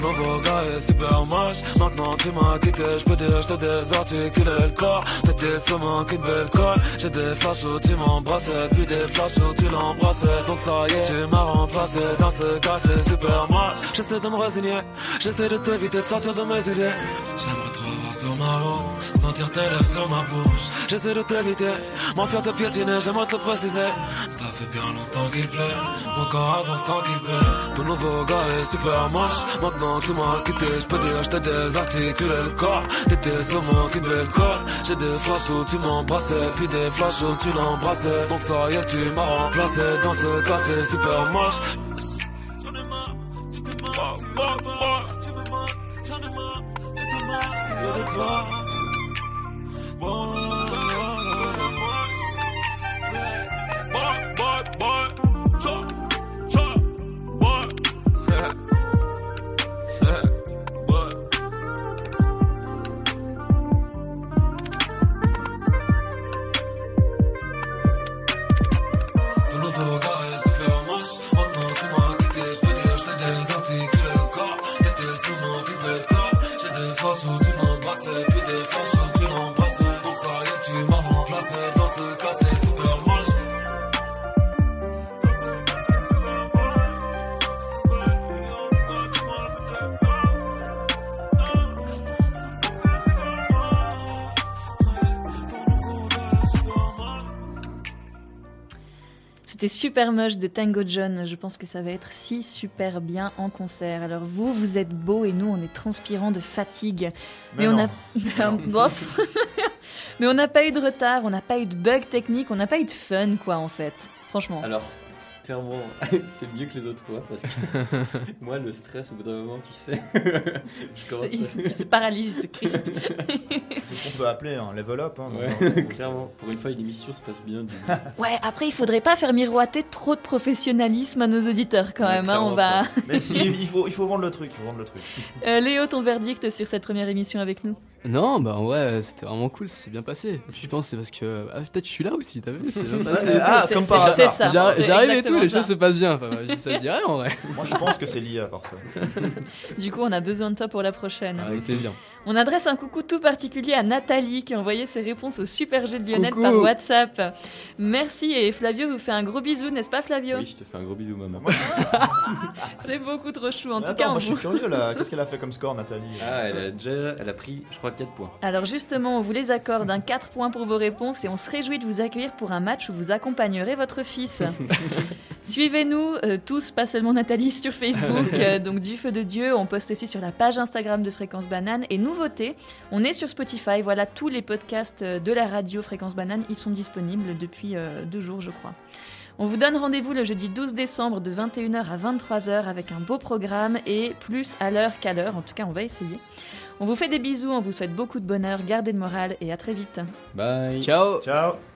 Speaker 18: Ton nouveau gars est super moche. Maintenant tu m'as quitté, je peux dire je t'ai désarticulé le corps. T'étais sûrement qu'une belle colle J'ai des flashs où tu m'embrassais. Puis des flashs où tu l'embrassais. Donc ça y est, tu m'as remplacé. Dans ce cas c'est super moche.
Speaker 19: J'essaie de me résigner, j'essaie de t'éviter de sortir de mes idées.
Speaker 18: J'aimerais te revoir sur ma route Sentir tes lèvres sur ma bouche
Speaker 19: J'essaie de t'éviter, m'enfuir te piétiner, j'aimerais te le préciser.
Speaker 18: Ça fait bien longtemps qu'il plaît Mon corps avance tant qu'il plaît
Speaker 19: Ton nouveau gars est super moche. Maintenant tu m'as quitté, je peux dire je t'ai désarticulé le corps. T'étais sûrement qu'une belle colle. J'ai des flashs où tu m'embrassais, puis des flashs où tu l'embrassais. Donc ça y est, tu m'as remplacé. Dans ce cas, c'est super moche.
Speaker 18: Oh. Super moche
Speaker 6: de Tango John. Je pense que ça va être si super bien en concert. Alors vous, vous êtes beau et nous, on est transpirant de fatigue.
Speaker 3: Mais
Speaker 6: on a, bof. Mais on n'a pas eu de retard, on n'a pas eu de bug technique, on n'a pas eu de fun, quoi, en fait. Franchement.
Speaker 9: Alors, clairement, c'est mieux que les autres fois parce que moi, le stress, au bout d'un moment, tu sais, je commence
Speaker 6: Il- il se paralyse, il se crispe.
Speaker 3: C'est ce qu'on peut appeler un level up. Hein,
Speaker 9: Ouais,
Speaker 3: donc,
Speaker 9: clairement. Pour une fois, une émission se passe bien. Du...
Speaker 6: Ouais, après, il faudrait pas faire miroiter trop de professionnalisme à nos auditeurs, quand
Speaker 9: Ouais,
Speaker 6: même. hein, on va.
Speaker 3: Mais si, il faut, il faut vendre le truc. Il faut vendre le truc.
Speaker 6: Euh, Léo, ton verdict sur cette première émission avec nous?
Speaker 7: Non, bah ouais, c'était vraiment cool, ça s'est bien passé. Puis je pense que c'est parce que. Ah, peut-être je suis là aussi, t'as vu C'est bien passé.
Speaker 3: Ouais,
Speaker 7: et tout.
Speaker 3: ah, comme par hasard.
Speaker 7: J'arrive et tout, les choses se passent bien. Enfin, je ça te dirait en vrai.
Speaker 3: Moi, je pense que c'est lié à part ça.
Speaker 6: Du coup, on a besoin de toi pour la prochaine.
Speaker 7: Avec plaisir.
Speaker 6: On adresse un coucou tout particulier à Nathalie qui a envoyé ses réponses au Super G de Lionel
Speaker 7: Coucou.
Speaker 6: par WhatsApp. Merci et Flavio vous fait un gros bisou, n'est-ce pas Flavio
Speaker 9: Oui, je te fais un gros bisou, maman.
Speaker 6: C'est beaucoup trop chou. En
Speaker 3: Mais
Speaker 6: tout
Speaker 3: attends,
Speaker 6: cas, on
Speaker 3: moi je suis curieux là. Qu'est-ce qu'elle a fait comme score, Nathalie
Speaker 9: Ah, elle a déjà, elle a pris, je crois, 4 points.
Speaker 6: Alors justement, on vous les accorde, un 4 points pour vos réponses et on se réjouit de vous accueillir pour un match où vous accompagnerez votre fils. Suivez-nous euh, tous, pas seulement Nathalie, sur Facebook, euh, donc du feu de Dieu. On poste aussi sur la page Instagram de Fréquence Banane. Et nouveauté, on est sur Spotify. Voilà, tous les podcasts euh, de la radio Fréquence Banane, ils sont disponibles depuis euh, deux jours, je crois. On vous donne rendez-vous le jeudi 12 décembre de 21h à 23h avec un beau programme et plus à l'heure qu'à l'heure. En tout cas, on va essayer. On vous fait des bisous, on vous souhaite beaucoup de bonheur, gardez le moral et à très vite.
Speaker 9: Bye.
Speaker 7: Ciao.
Speaker 3: Ciao